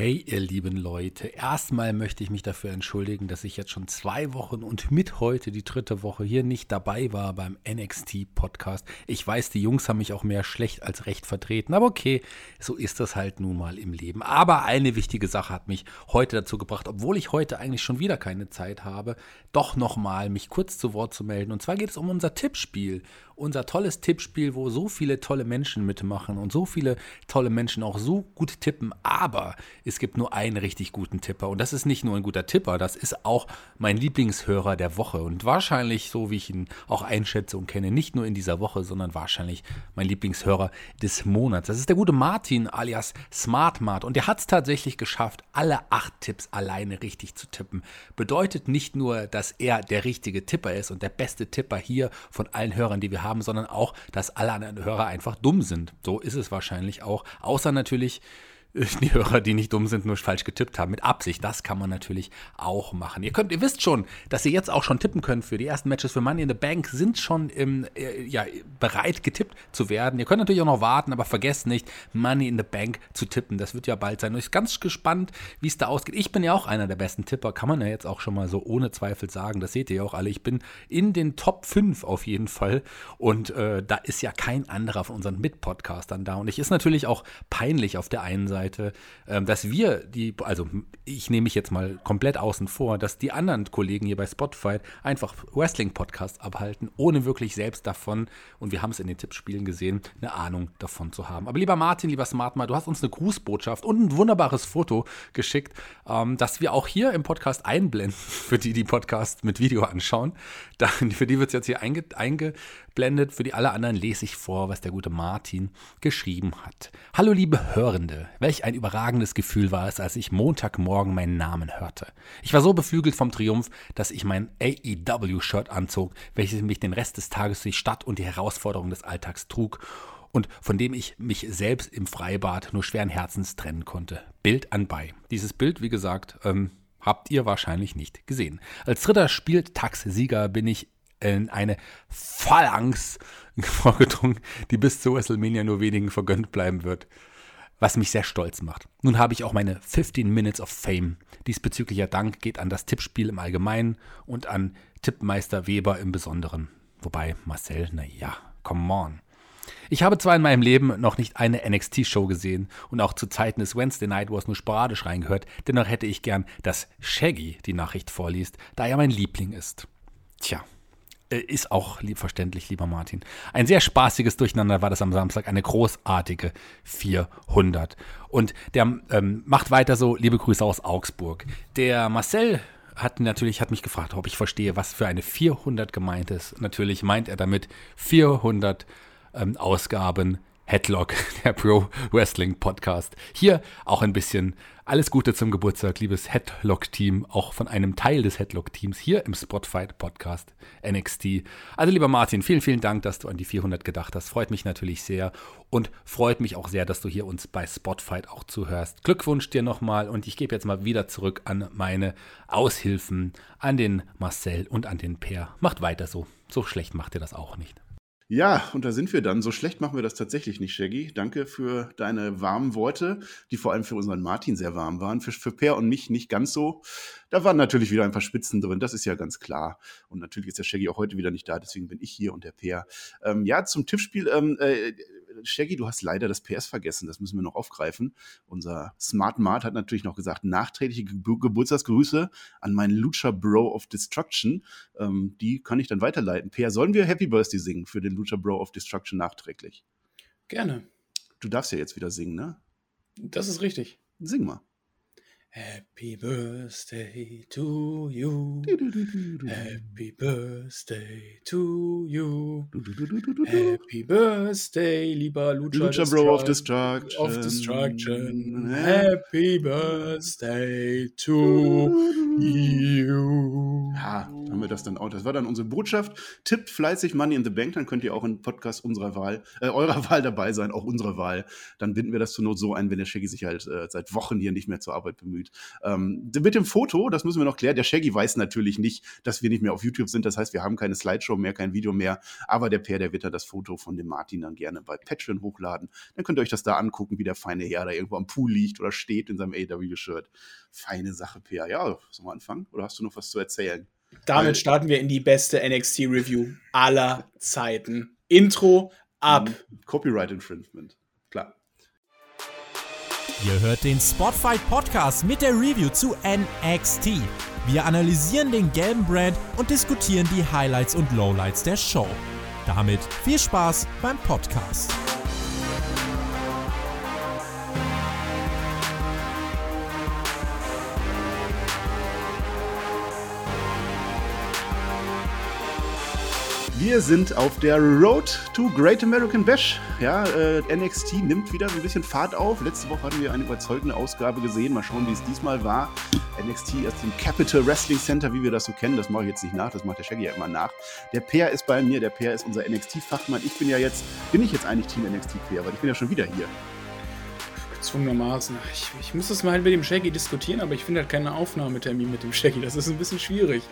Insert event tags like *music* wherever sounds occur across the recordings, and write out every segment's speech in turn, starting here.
Hey, ihr lieben Leute, erstmal möchte ich mich dafür entschuldigen, dass ich jetzt schon zwei Wochen und mit heute die dritte Woche hier nicht dabei war beim NXT Podcast. Ich weiß, die Jungs haben mich auch mehr schlecht als recht vertreten, aber okay, so ist das halt nun mal im Leben. Aber eine wichtige Sache hat mich heute dazu gebracht, obwohl ich heute eigentlich schon wieder keine Zeit habe, doch nochmal mich kurz zu Wort zu melden. Und zwar geht es um unser Tippspiel unser tolles Tippspiel, wo so viele tolle Menschen mitmachen und so viele tolle Menschen auch so gut tippen. Aber es gibt nur einen richtig guten Tipper. Und das ist nicht nur ein guter Tipper, das ist auch mein Lieblingshörer der Woche. Und wahrscheinlich, so wie ich ihn auch einschätze und kenne, nicht nur in dieser Woche, sondern wahrscheinlich mein Lieblingshörer des Monats. Das ist der gute Martin alias SmartMart. Und der hat es tatsächlich geschafft, alle acht Tipps alleine richtig zu tippen. Bedeutet nicht nur, dass er der richtige Tipper ist und der beste Tipper hier von allen Hörern, die wir haben sondern auch, dass alle anderen Hörer einfach dumm sind. So ist es wahrscheinlich auch. Außer natürlich *laughs* die Hörer, die nicht dumm sind, nur falsch getippt haben, mit Absicht. Das kann man natürlich auch machen. Ihr könnt, ihr wisst schon, dass ihr jetzt auch schon tippen könnt für die ersten Matches für Money in the Bank, sind schon im, äh, ja, bereit getippt zu werden. Ihr könnt natürlich auch noch warten, aber vergesst nicht, Money in the Bank zu tippen. Das wird ja bald sein. Und ich bin ganz gespannt, wie es da ausgeht. Ich bin ja auch einer der besten Tipper, kann man ja jetzt auch schon mal so ohne Zweifel sagen. Das seht ihr ja auch alle. Ich bin in den Top 5 auf jeden Fall. Und äh, da ist ja kein anderer von unseren Mit-Podcastern da. Und ich ist natürlich auch peinlich auf der einen Seite Seite, ähm, dass wir die, also ich nehme mich jetzt mal komplett außen vor, dass die anderen Kollegen hier bei Spotify einfach Wrestling-Podcasts abhalten, ohne wirklich selbst davon, und wir haben es in den Tippspielen gesehen, eine Ahnung davon zu haben. Aber lieber Martin, lieber Smartmar, du hast uns eine Grußbotschaft und ein wunderbares Foto geschickt, ähm, das wir auch hier im Podcast einblenden, *laughs* für die, die Podcast mit Video anschauen. *laughs* für die wird es jetzt hier einge, eingeblendet, für die alle anderen lese ich vor, was der gute Martin geschrieben hat. Hallo liebe Hörende, Welch ein überragendes Gefühl war es, als ich Montagmorgen meinen Namen hörte. Ich war so beflügelt vom Triumph, dass ich mein AEW-Shirt anzog, welches mich den Rest des Tages durch die Stadt und die Herausforderungen des Alltags trug und von dem ich mich selbst im Freibad nur schweren Herzens trennen konnte. Bild anbei. Dieses Bild, wie gesagt, ähm, habt ihr wahrscheinlich nicht gesehen. Als dritter Spieltagssieger bin ich in eine Phalanx *laughs* vorgedrungen, die bis zu WrestleMania nur wenigen vergönnt bleiben wird was mich sehr stolz macht. Nun habe ich auch meine 15 Minutes of Fame. Diesbezüglicher Dank geht an das Tippspiel im Allgemeinen und an Tippmeister Weber im Besonderen. Wobei Marcel, naja, come on. Ich habe zwar in meinem Leben noch nicht eine NXT-Show gesehen und auch zu Zeiten des Wednesday Night Wars nur sporadisch reingehört, dennoch hätte ich gern, dass Shaggy die Nachricht vorliest, da er mein Liebling ist. Tja, äh, ist auch lieb verständlich, lieber Martin. Ein sehr spaßiges Durcheinander war das am Samstag, eine großartige 400. Und der ähm, macht weiter so, liebe Grüße aus Augsburg. Der Marcel hat natürlich hat mich gefragt, ob ich verstehe, was für eine 400 gemeint ist. Natürlich meint er damit 400 ähm, Ausgaben Headlock, *laughs* der Pro Wrestling Podcast. Hier auch ein bisschen alles Gute zum Geburtstag, liebes Headlock-Team, auch von einem Teil des Headlock-Teams hier im Spotfight Podcast NXT. Also lieber Martin, vielen, vielen Dank, dass du an die 400 gedacht hast. Freut mich natürlich sehr und freut mich auch sehr, dass du hier uns bei Spotfight auch zuhörst. Glückwunsch dir nochmal und ich gebe jetzt mal wieder zurück an meine Aushilfen, an den Marcel und an den Per. Macht weiter so. So schlecht macht ihr das auch nicht. Ja, und da sind wir dann. So schlecht machen wir das tatsächlich nicht, Shaggy. Danke für deine warmen Worte, die vor allem für unseren Martin sehr warm waren. Für, für Per und mich nicht ganz so. Da waren natürlich wieder ein paar Spitzen drin, das ist ja ganz klar. Und natürlich ist der Shaggy auch heute wieder nicht da, deswegen bin ich hier und der Per. Ähm, ja, zum Tippspiel. Ähm, äh, Shaggy, du hast leider das PS vergessen, das müssen wir noch aufgreifen. Unser Smart Mart hat natürlich noch gesagt, nachträgliche Ge Geburtstagsgrüße an meinen Lucha Bro of Destruction. Ähm, die kann ich dann weiterleiten. Per, sollen wir Happy Birthday singen für den Lucha Bro of Destruction nachträglich? Gerne. Du darfst ja jetzt wieder singen, ne? Das ist richtig. Sing mal. Happy birthday to you. Happy birthday to you. Happy birthday, lieber Lucha, Lucha Bro of Destruction. Of Destruction. Happy birthday to you. Ja, haben wir das dann auch. Das war dann unsere Botschaft. Tippt fleißig Money in the Bank, dann könnt ihr auch im Podcast unserer Wahl, äh, eurer *laughs* Wahl dabei sein, auch unsere Wahl. Dann binden wir das zur Not so ein, wenn der Shaggy sich halt äh, seit Wochen hier nicht mehr zur Arbeit bemüht. Ähm, mit dem Foto, das müssen wir noch klären. Der Shaggy weiß natürlich nicht, dass wir nicht mehr auf YouTube sind. Das heißt, wir haben keine Slideshow mehr, kein Video mehr. Aber der Per, der wird da das Foto von dem Martin dann gerne bei Patreon hochladen. Dann könnt ihr euch das da angucken, wie der feine Herr da irgendwo am Pool liegt oder steht in seinem AW-Shirt. Feine Sache, Per. Ja, sollen wir anfangen? Oder hast du noch was zu erzählen? Damit starten wir in die beste NXT-Review aller Zeiten. Intro ab. Mhm. Copyright Infringement. Klar. Ihr hört den Spotfight Podcast mit der Review zu NXT. Wir analysieren den gelben Brand und diskutieren die Highlights und Lowlights der Show. Damit viel Spaß beim Podcast. Wir sind auf der Road to Great American Bash. Ja, äh, NXT nimmt wieder ein bisschen Fahrt auf. Letzte Woche hatten wir eine überzeugende Ausgabe gesehen. Mal schauen, wie es diesmal war. NXT ist im Capital Wrestling Center, wie wir das so kennen. Das mache ich jetzt nicht nach, das macht der Shaggy ja immer nach. Der Peer ist bei mir, der Peer ist unser NXT-Fachmann. Ich bin ja jetzt, bin ich jetzt eigentlich Team NXT-Peer, weil ich bin ja schon wieder hier. Gezwungenermaßen. Ich, ich muss das mal mit dem Shaggy diskutieren, aber ich finde halt keine Aufnahmetermin mit dem Shaggy. Das ist ein bisschen schwierig.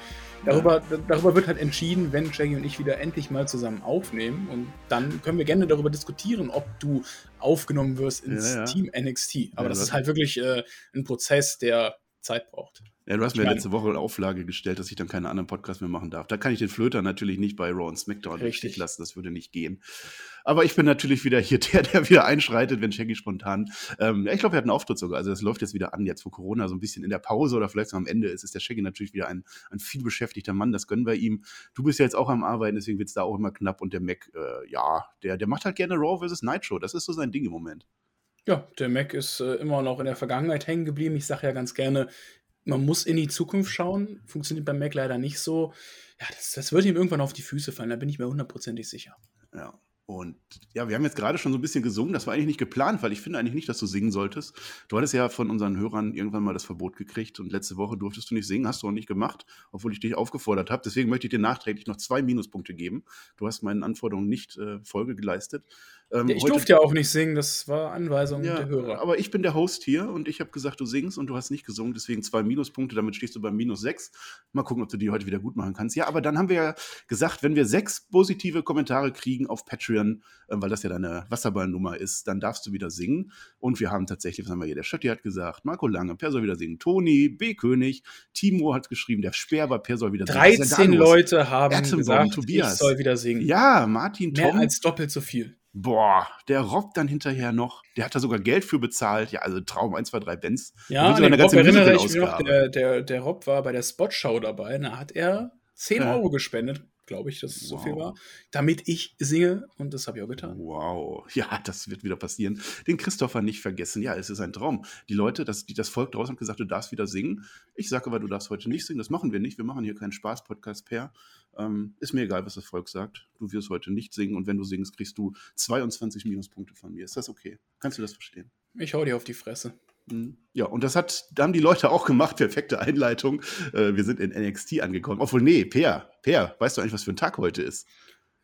Darüber, darüber wird halt entschieden, wenn Shaggy und ich wieder endlich mal zusammen aufnehmen. Und dann können wir gerne darüber diskutieren, ob du aufgenommen wirst ins Ja, ja. Team NXT. Aber Ja, das ist halt wirklich äh, ein Prozess, der Zeit braucht. Ja, du hast Ich mir meine- letzte Woche eine Auflage gestellt, dass ich dann keine anderen Podcasts mehr machen darf. Da kann ich den Flöter natürlich nicht bei Raw und SmackDown richtig lassen, das würde nicht gehen. Aber ich bin natürlich wieder hier der, der wieder einschreitet, wenn Shaggy spontan. Ähm, ja, ich glaube, wir hatten einen Auftritt sogar. Also das läuft jetzt wieder an, jetzt vor Corona, so ein bisschen in der Pause oder vielleicht so am Ende ist, ist der Shaggy natürlich wieder ein, ein viel beschäftigter Mann. Das gönnen wir ihm. Du bist ja jetzt auch am Arbeiten, deswegen wird es da auch immer knapp. Und der Mac, äh, ja, der, der macht halt gerne Raw versus Nitro. Das ist so sein Ding im Moment. Ja, der Mac ist äh, immer noch in der Vergangenheit hängen geblieben. Ich sage ja ganz gerne, man muss in die Zukunft schauen. Funktioniert beim Mac leider nicht so. Ja, das, das wird ihm irgendwann auf die Füße fallen, da bin ich mir hundertprozentig sicher. Ja. Und ja, wir haben jetzt gerade schon so ein bisschen gesungen. Das war eigentlich nicht geplant, weil ich finde eigentlich nicht, dass du singen solltest. Du hattest ja von unseren Hörern irgendwann mal das Verbot gekriegt und letzte Woche durftest du nicht singen, hast du auch nicht gemacht, obwohl ich dich aufgefordert habe. Deswegen möchte ich dir nachträglich noch zwei Minuspunkte geben. Du hast meinen Anforderungen nicht äh, Folge geleistet. Ähm, ich durfte ja auch nicht singen, das war Anweisung ja, der Hörer. aber ich bin der Host hier und ich habe gesagt, du singst und du hast nicht gesungen, deswegen zwei Minuspunkte, damit stehst du bei minus sechs. Mal gucken, ob du die heute wieder gut machen kannst. Ja, aber dann haben wir ja gesagt, wenn wir sechs positive Kommentare kriegen auf Patreon, äh, weil das ja deine Wasserballnummer ist, dann darfst du wieder singen. Und wir haben tatsächlich, was haben wir hier? Der Schötti hat gesagt, Marco Lange, Per soll wieder singen, Toni, B. König, Timo hat geschrieben, der Sperber, Per soll wieder singen. Was ist denn 13 da los? Leute haben Ertenbaum, gesagt, Tobias. ich soll wieder singen. Ja, Martin, Mehr Tom. als doppelt so viel. Boah, der Rob dann hinterher noch. Der hat da sogar Geld für bezahlt. Ja, also Traum, 1, 2, 3 Bands. Ja, den Rob erinnere ich mich noch, der, der, der Rob war bei der Spotshow dabei, da hat er 10 Ja. Euro gespendet, glaube ich, dass es so viel Wow. war, damit ich singe und das habe ich auch getan. Wow, *laughs* ja, das wird wieder passieren. Den Christopher nicht vergessen. Ja, es ist ein Traum. Die Leute, das, die, das Volk draußen hat gesagt, du darfst wieder singen. Ich sage aber, du darfst heute nicht singen. Das machen wir nicht. Wir machen hier keinen Spaß-Podcast per. Ähm, ist mir egal, was das Volk sagt. Du wirst heute nicht singen und wenn du singst, kriegst du 22 Minuspunkte von mir. Ist das okay? Kannst du das verstehen? Ich hau dir auf die Fresse. Mhm. Ja, und das hat, da haben die Leute auch gemacht. Perfekte Einleitung. Äh, wir sind in NXT angekommen. Obwohl, nee, Per, Per, weißt du eigentlich, was für ein Tag heute ist?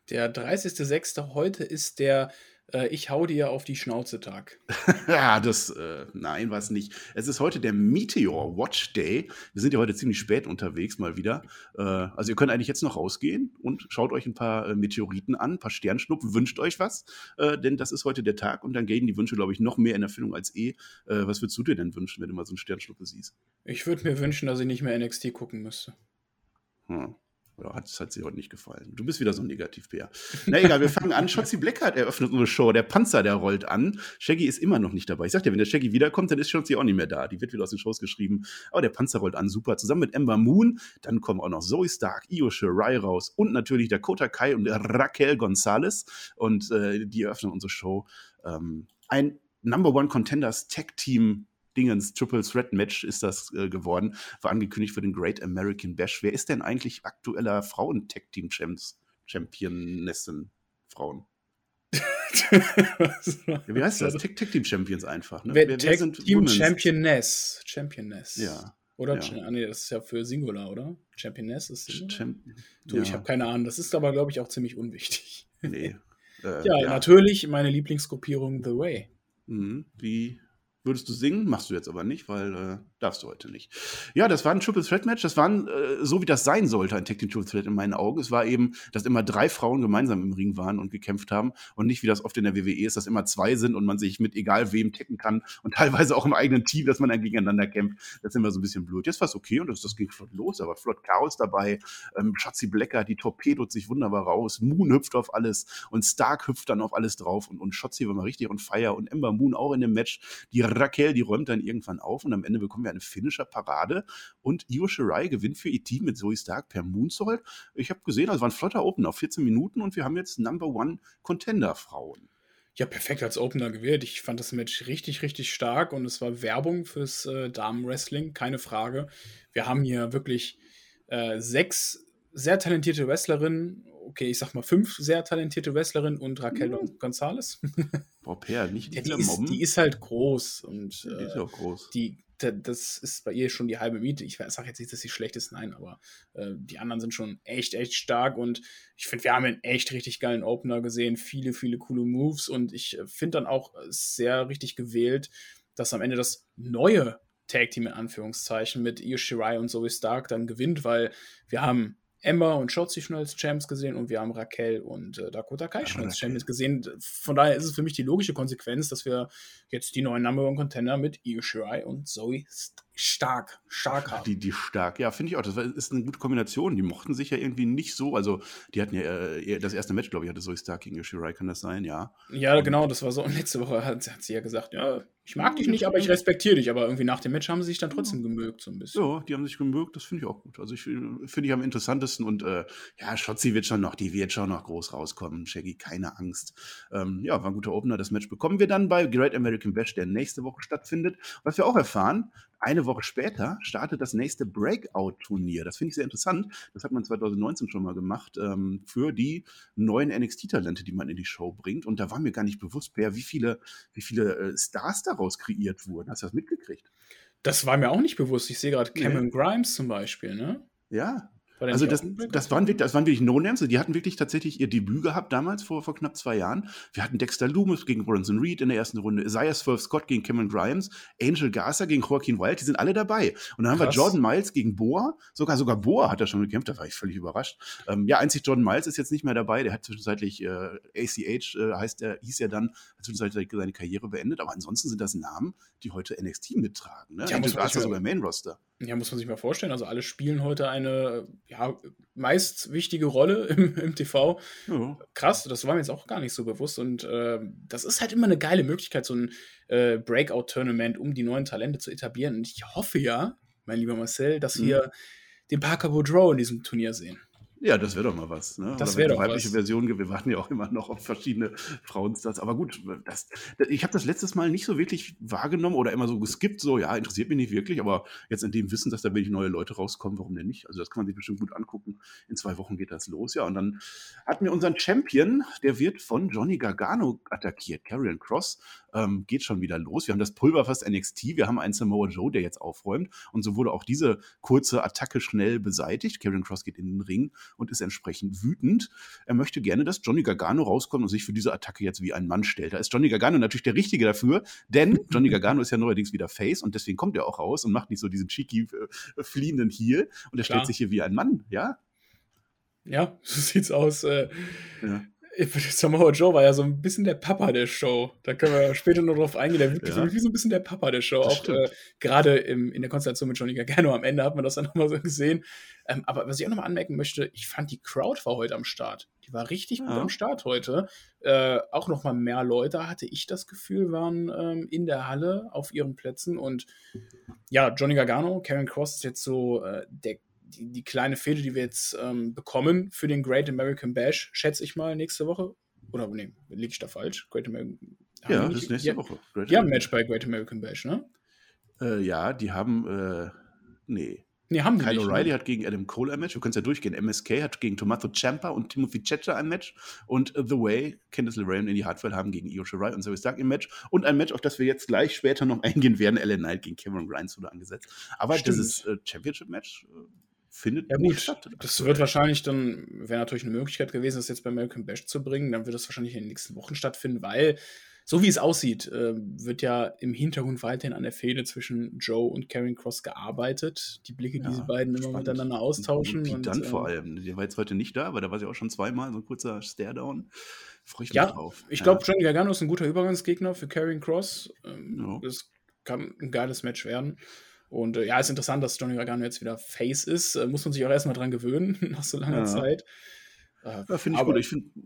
Der 30.06. heute ist der äh, Ich hau dir auf die Schnauze Tag. *laughs* Ja, das, äh, nein, war es nicht. Es ist heute der Meteor Watch Day. Wir sind ja heute ziemlich spät unterwegs, mal wieder. Äh, also ihr könnt eigentlich jetzt noch rausgehen und schaut euch ein paar äh, Meteoriten an, ein paar Sternschnuppen, wünscht euch was, äh, denn das ist heute der Tag und dann gehen die Wünsche, glaube ich, noch mehr in Erfüllung als eh. Äh, was würdest du dir denn wünschen, wenn du mal so einen Sternschnuppe siehst? Ich würde mir wünschen, dass ich nicht mehr NXT gucken müsste. Hm. Ja, hat, das hat sie heute nicht gefallen. Du bist wieder so ein Negativ-Bär. Na egal, wir fangen an. *laughs* Shotzi Blackheart eröffnet unsere Show. Der Panzer, der rollt an. Shaggy ist immer noch nicht dabei. Ich sag dir, wenn der Shaggy wiederkommt, dann ist Shotzi auch nicht mehr da. Die wird wieder aus den Shows geschrieben. Aber der Panzer rollt an, super. Zusammen mit Ember Moon. Dann kommen auch noch Zoe Stark, Io Shirai raus und natürlich Dakota Kai und Raquel Gonzalez. Und äh, die eröffnen unsere Show. Ähm, ein Number One Contenders Tag Team Dingens Triple Threat Match ist das äh, geworden. War angekündigt für den Great American Bash. Wer ist denn eigentlich aktueller Frauen-Tag-Team-Champs? Championessen Frauen. *laughs* Ja, wie heißt das? Tag, Tag Team Champions einfach. Ne? Wer, Tag Team Women's? Championess. Championess. Ja. Oder? ja. Ah, nee, das ist ja für Singular, oder? Championess ist? Champ Du, ich habe keine Ahnung. Das ist aber, glaube ich, auch ziemlich unwichtig. Nee. *laughs* Äh, Ja, natürlich meine Lieblingsgruppierung The Way. Mhm. Wie, würdest du singen, machst du jetzt aber nicht, weil äh, darfst du heute nicht. Ja, das war ein Triple Threat Match. Das war äh, so, wie das sein sollte, ein Tag Triple Threat in meinen Augen. Es war eben, dass immer drei Frauen gemeinsam im Ring waren und gekämpft haben und nicht, wie das oft in der WWE ist, dass immer zwei sind und man sich mit egal wem ticken kann und *laughs* teilweise auch im eigenen Team, dass man dann gegeneinander kämpft. Das ist immer so ein bisschen blöd. Jetzt war es okay und das, das ging flott los, aber flott Chaos dabei. Ähm, Schatzi Blecker, die torpedot sich wunderbar raus. Moon hüpft auf alles und Stark hüpft dann auf alles drauf und, und Schotzi war mal richtig on fire und Ember Moon auch in dem Match. Die Raquel, die räumt dann irgendwann auf und am Ende bekommen wir eine Finisher-Parade und Io Shirai gewinnt für ihr Team mit Zoe Stark per Moonsault. Ich habe gesehen, also war ein flotter Open auf 14 Minuten und wir haben jetzt Number One Contender-Frauen. Ja, perfekt als Opener gewählt. Ich fand das Match richtig, richtig stark und es war Werbung fürs äh, Damenwrestling, keine Frage. Wir haben hier wirklich äh, sechs sehr talentierte Wrestlerinnen okay, ich sag mal fünf sehr talentierte Wrestlerinnen und Raquel mhm. Gonzalez. *laughs* Boah, Per, nicht ja, die, ist, die ist halt groß und die ist ja auch groß. Die, das ist bei ihr schon die halbe Miete. Ich sage jetzt nicht, dass sie schlecht ist, nein, aber äh, die anderen sind schon echt, echt stark und ich finde, wir haben einen echt richtig geilen Opener gesehen, viele, viele coole Moves und ich äh, finde dann auch sehr richtig gewählt, dass am Ende das neue Tag Team in Anführungszeichen mit Io Shirai und Zoe Stark dann gewinnt, weil wir haben Emma und Shotzi schon als Champs gesehen und wir haben Raquel und äh, Dakota Kai schon als Champions gesehen. Von daher ist es für mich die logische Konsequenz, dass wir jetzt die neuen Number One Contender mit Io Shirai und Zoe stark, stark haben. Die, die stark, ja, finde ich auch. Das ist eine gute Kombination. Die mochten sich ja irgendwie nicht so. Also, die hatten ja äh, das erste Match, glaube ich, hatte Zoe Stark gegen Io Shirai, kann das sein, ja? Ja, und genau, das war so. Und *laughs* letzte Woche hat, hat sie ja gesagt, ja, ich mag dich nicht, aber ich respektiere dich. Aber irgendwie nach dem Match haben sie sich dann trotzdem gemögt, so ein bisschen. Ja, die haben sich gemögt, das finde ich auch gut. Also, ich finde ich am interessantesten und äh, ja, Schotzi wird schon noch, die wird schon noch groß rauskommen. Shaggy, keine Angst. Ähm, ja, war ein guter Opener. Das Match bekommen wir dann bei Great American Bash, der nächste Woche stattfindet. Was wir auch erfahren, eine Woche später startet das nächste Breakout-Turnier. Das finde ich sehr interessant. Das hat man 2019 schon mal gemacht ähm, für die neuen NXT-Talente, die man in die Show bringt. Und da war mir gar nicht bewusst, Per, wie viele, wie viele äh, Stars daraus kreiert wurden. Hast du das mitgekriegt? Das war mir auch nicht bewusst. Ich sehe gerade Cameron nee. Grimes zum Beispiel, ne? Ja, also das, das, waren wirklich, das waren wirklich No-Names. Die hatten wirklich tatsächlich ihr Debüt gehabt damals, vor, vor knapp zwei Jahren. Wir hatten Dexter Loomis gegen Bronson Reed in der ersten Runde, Isaiah Swerve Scott gegen Cameron Grimes, Angel Garza gegen Joaquin Wild, die sind alle dabei. Und dann Krass. haben wir Jordan Miles gegen Boa. Sogar, sogar Boa hat er schon gekämpft, da war ich völlig überrascht. Ähm, ja, einzig Jordan Miles ist jetzt nicht mehr dabei. Der hat zwischenzeitlich äh, ACH, äh, heißt er, hieß ja dann, hat zwischenzeitlich seine Karriere beendet. Aber ansonsten sind das Namen, die heute NXT mittragen. Ne? Ja, Angel Garza sogar Main Roster. Ja, muss man sich mal vorstellen. Also alle spielen heute eine ja, meist wichtige Rolle *laughs* im, im TV. Ja. Krass, das war mir jetzt auch gar nicht so bewusst. Und äh, das ist halt immer eine geile Möglichkeit, so ein äh, Breakout-Tournament, um die neuen Talente zu etablieren. Und ich hoffe ja, mein lieber Marcel, dass mhm. wir den Parker Boudreau in diesem Turnier sehen. Ja, das wäre doch mal was. Ne? Das wäre doch weibliche was. Version, wir warten ja auch immer noch auf verschiedene Frauenstars. Aber gut, das, ich habe das letztes Mal nicht so wirklich wahrgenommen oder immer so geskippt, so, ja, interessiert mich nicht wirklich, aber jetzt in dem Wissen, dass da wirklich neue Leute rauskommen, warum denn nicht? Also das kann man sich bestimmt gut angucken. In zwei Wochen geht das los, ja. Und dann hatten wir unseren Champion, der wird von Johnny Gargano attackiert, Karrion Cross ähm, geht schon wieder los. Wir haben das Pulverfass NXT, wir haben einen Samoa Joe, der jetzt aufräumt. Und so wurde auch diese kurze Attacke schnell beseitigt. Karen Cross geht in den Ring und ist entsprechend wütend. Er möchte gerne, dass Johnny Gargano rauskommt und sich für diese Attacke jetzt wie ein Mann stellt. Da ist Johnny Gargano natürlich der Richtige dafür, denn *laughs* Johnny Gargano ist ja neuerdings wieder Face und deswegen kommt er auch raus und macht nicht so diesen cheeky, äh, fliehenden Heel und er stellt sich hier wie ein Mann, ja? Ja, *laughs* so sieht's aus. Äh, ja. *laughs* Samoa Joe war ja so ein bisschen der Papa der Show. Da können wir später noch drauf eingehen. Der wirkt ja. wie so ein bisschen der Papa der Show. Das auch äh, gerade in der Konstellation mit Johnny Gargano am Ende hat man das dann *laughs* nochmal so gesehen. Ähm, aber was ich auch nochmal anmerken möchte, ich fand die Crowd war heute am Start. Die war richtig ja. gut am Start heute. Äh, auch nochmal mehr Leute, hatte ich das Gefühl, waren ähm, in der Halle auf ihren Plätzen. Und ja, Johnny Gargano, Karen Cross ist jetzt so äh, der die, die kleine Fehde, die wir jetzt ähm, bekommen für den Great American Bash, schätze ich mal, nächste Woche. Oder nee, liege ich da falsch? Great American Ja, das ist nächste ja, Woche. Great die haben ein Match bei Great American Bash, ne? Äh, ja, die haben, äh, nee. Nee, haben Kyle O'Reilly ne? hat gegen Adam Cole ein Match. Du kannst ja durchgehen. MSK hat gegen Tommaso Ciampa und Timothy Checha ein Match. Und uh, The Way, Candice LeRae und Indy Hartwell haben gegen Io Shirai und Zoe Stark ein Match. Und ein Match, auf das wir jetzt gleich später noch *laughs* eingehen werden. Ellen Knight gegen Cameron Grimes wurde angesetzt. Aber Stimmt. dieses äh, Championship-Match äh, findet ja, gut. statt. Das wird wahrscheinlich dann, wäre natürlich eine Möglichkeit gewesen, das jetzt bei American Bash zu bringen, dann wird das wahrscheinlich in den nächsten Wochen stattfinden, weil so wie es aussieht, äh, wird ja im Hintergrund weiterhin an der Fehde zwischen Joe und Karen Cross gearbeitet. Die Blicke, die Ja, diese beiden immer spannend. miteinander austauschen. Und Pete und, Dunne äh, vor allem. Der war jetzt heute nicht da, aber da war sie auch schon zweimal, so ein kurzer Stare-Down. Freue ich mich Ja, drauf. Ich glaube, Johnny Gargano ist ein guter Übergangsgegner für Karrion Cross. Ähm, Ja. Das kann ein geiles Match werden. Und äh, ja, ist interessant, dass Johnny Gargano jetzt wieder Face ist. Äh, muss man sich auch erstmal dran gewöhnen, *laughs* nach so langer Ja. Zeit. Ja, finde ich gut.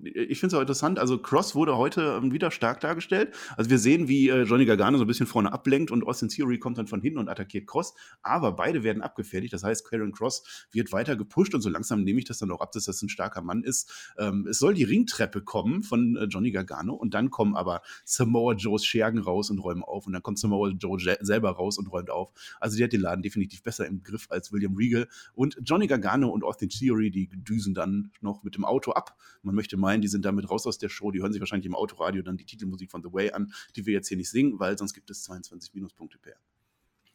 Ich finde es auch interessant. Also Cross wurde heute ähm, wieder stark dargestellt. Also wir sehen, wie äh, Johnny Gargano so ein bisschen vorne ablenkt und Austin Theory kommt dann von hinten und attackiert Cross. Aber beide werden abgefertigt. Das heißt, Karen Cross wird weiter gepusht und so langsam nehme ich das dann auch ab, dass das ein starker Mann ist. Ähm, es soll die Ringtreppe kommen von äh, Johnny Gargano und dann kommen aber Samoa Joes Schergen raus und räumen auf und dann kommt Samoa Joe selber raus und räumt auf. Also die hat den Laden definitiv besser im Griff als William Regal und Johnny Gargano und Austin Theory, die düsen dann noch mit dem Auto ab. Man möchte meinen, die sind damit raus aus der Show. Die hören sich wahrscheinlich im Autoradio dann die Titelmusik von The Way an, die wir jetzt hier nicht singen, weil sonst gibt es 22 Minuspunkte per.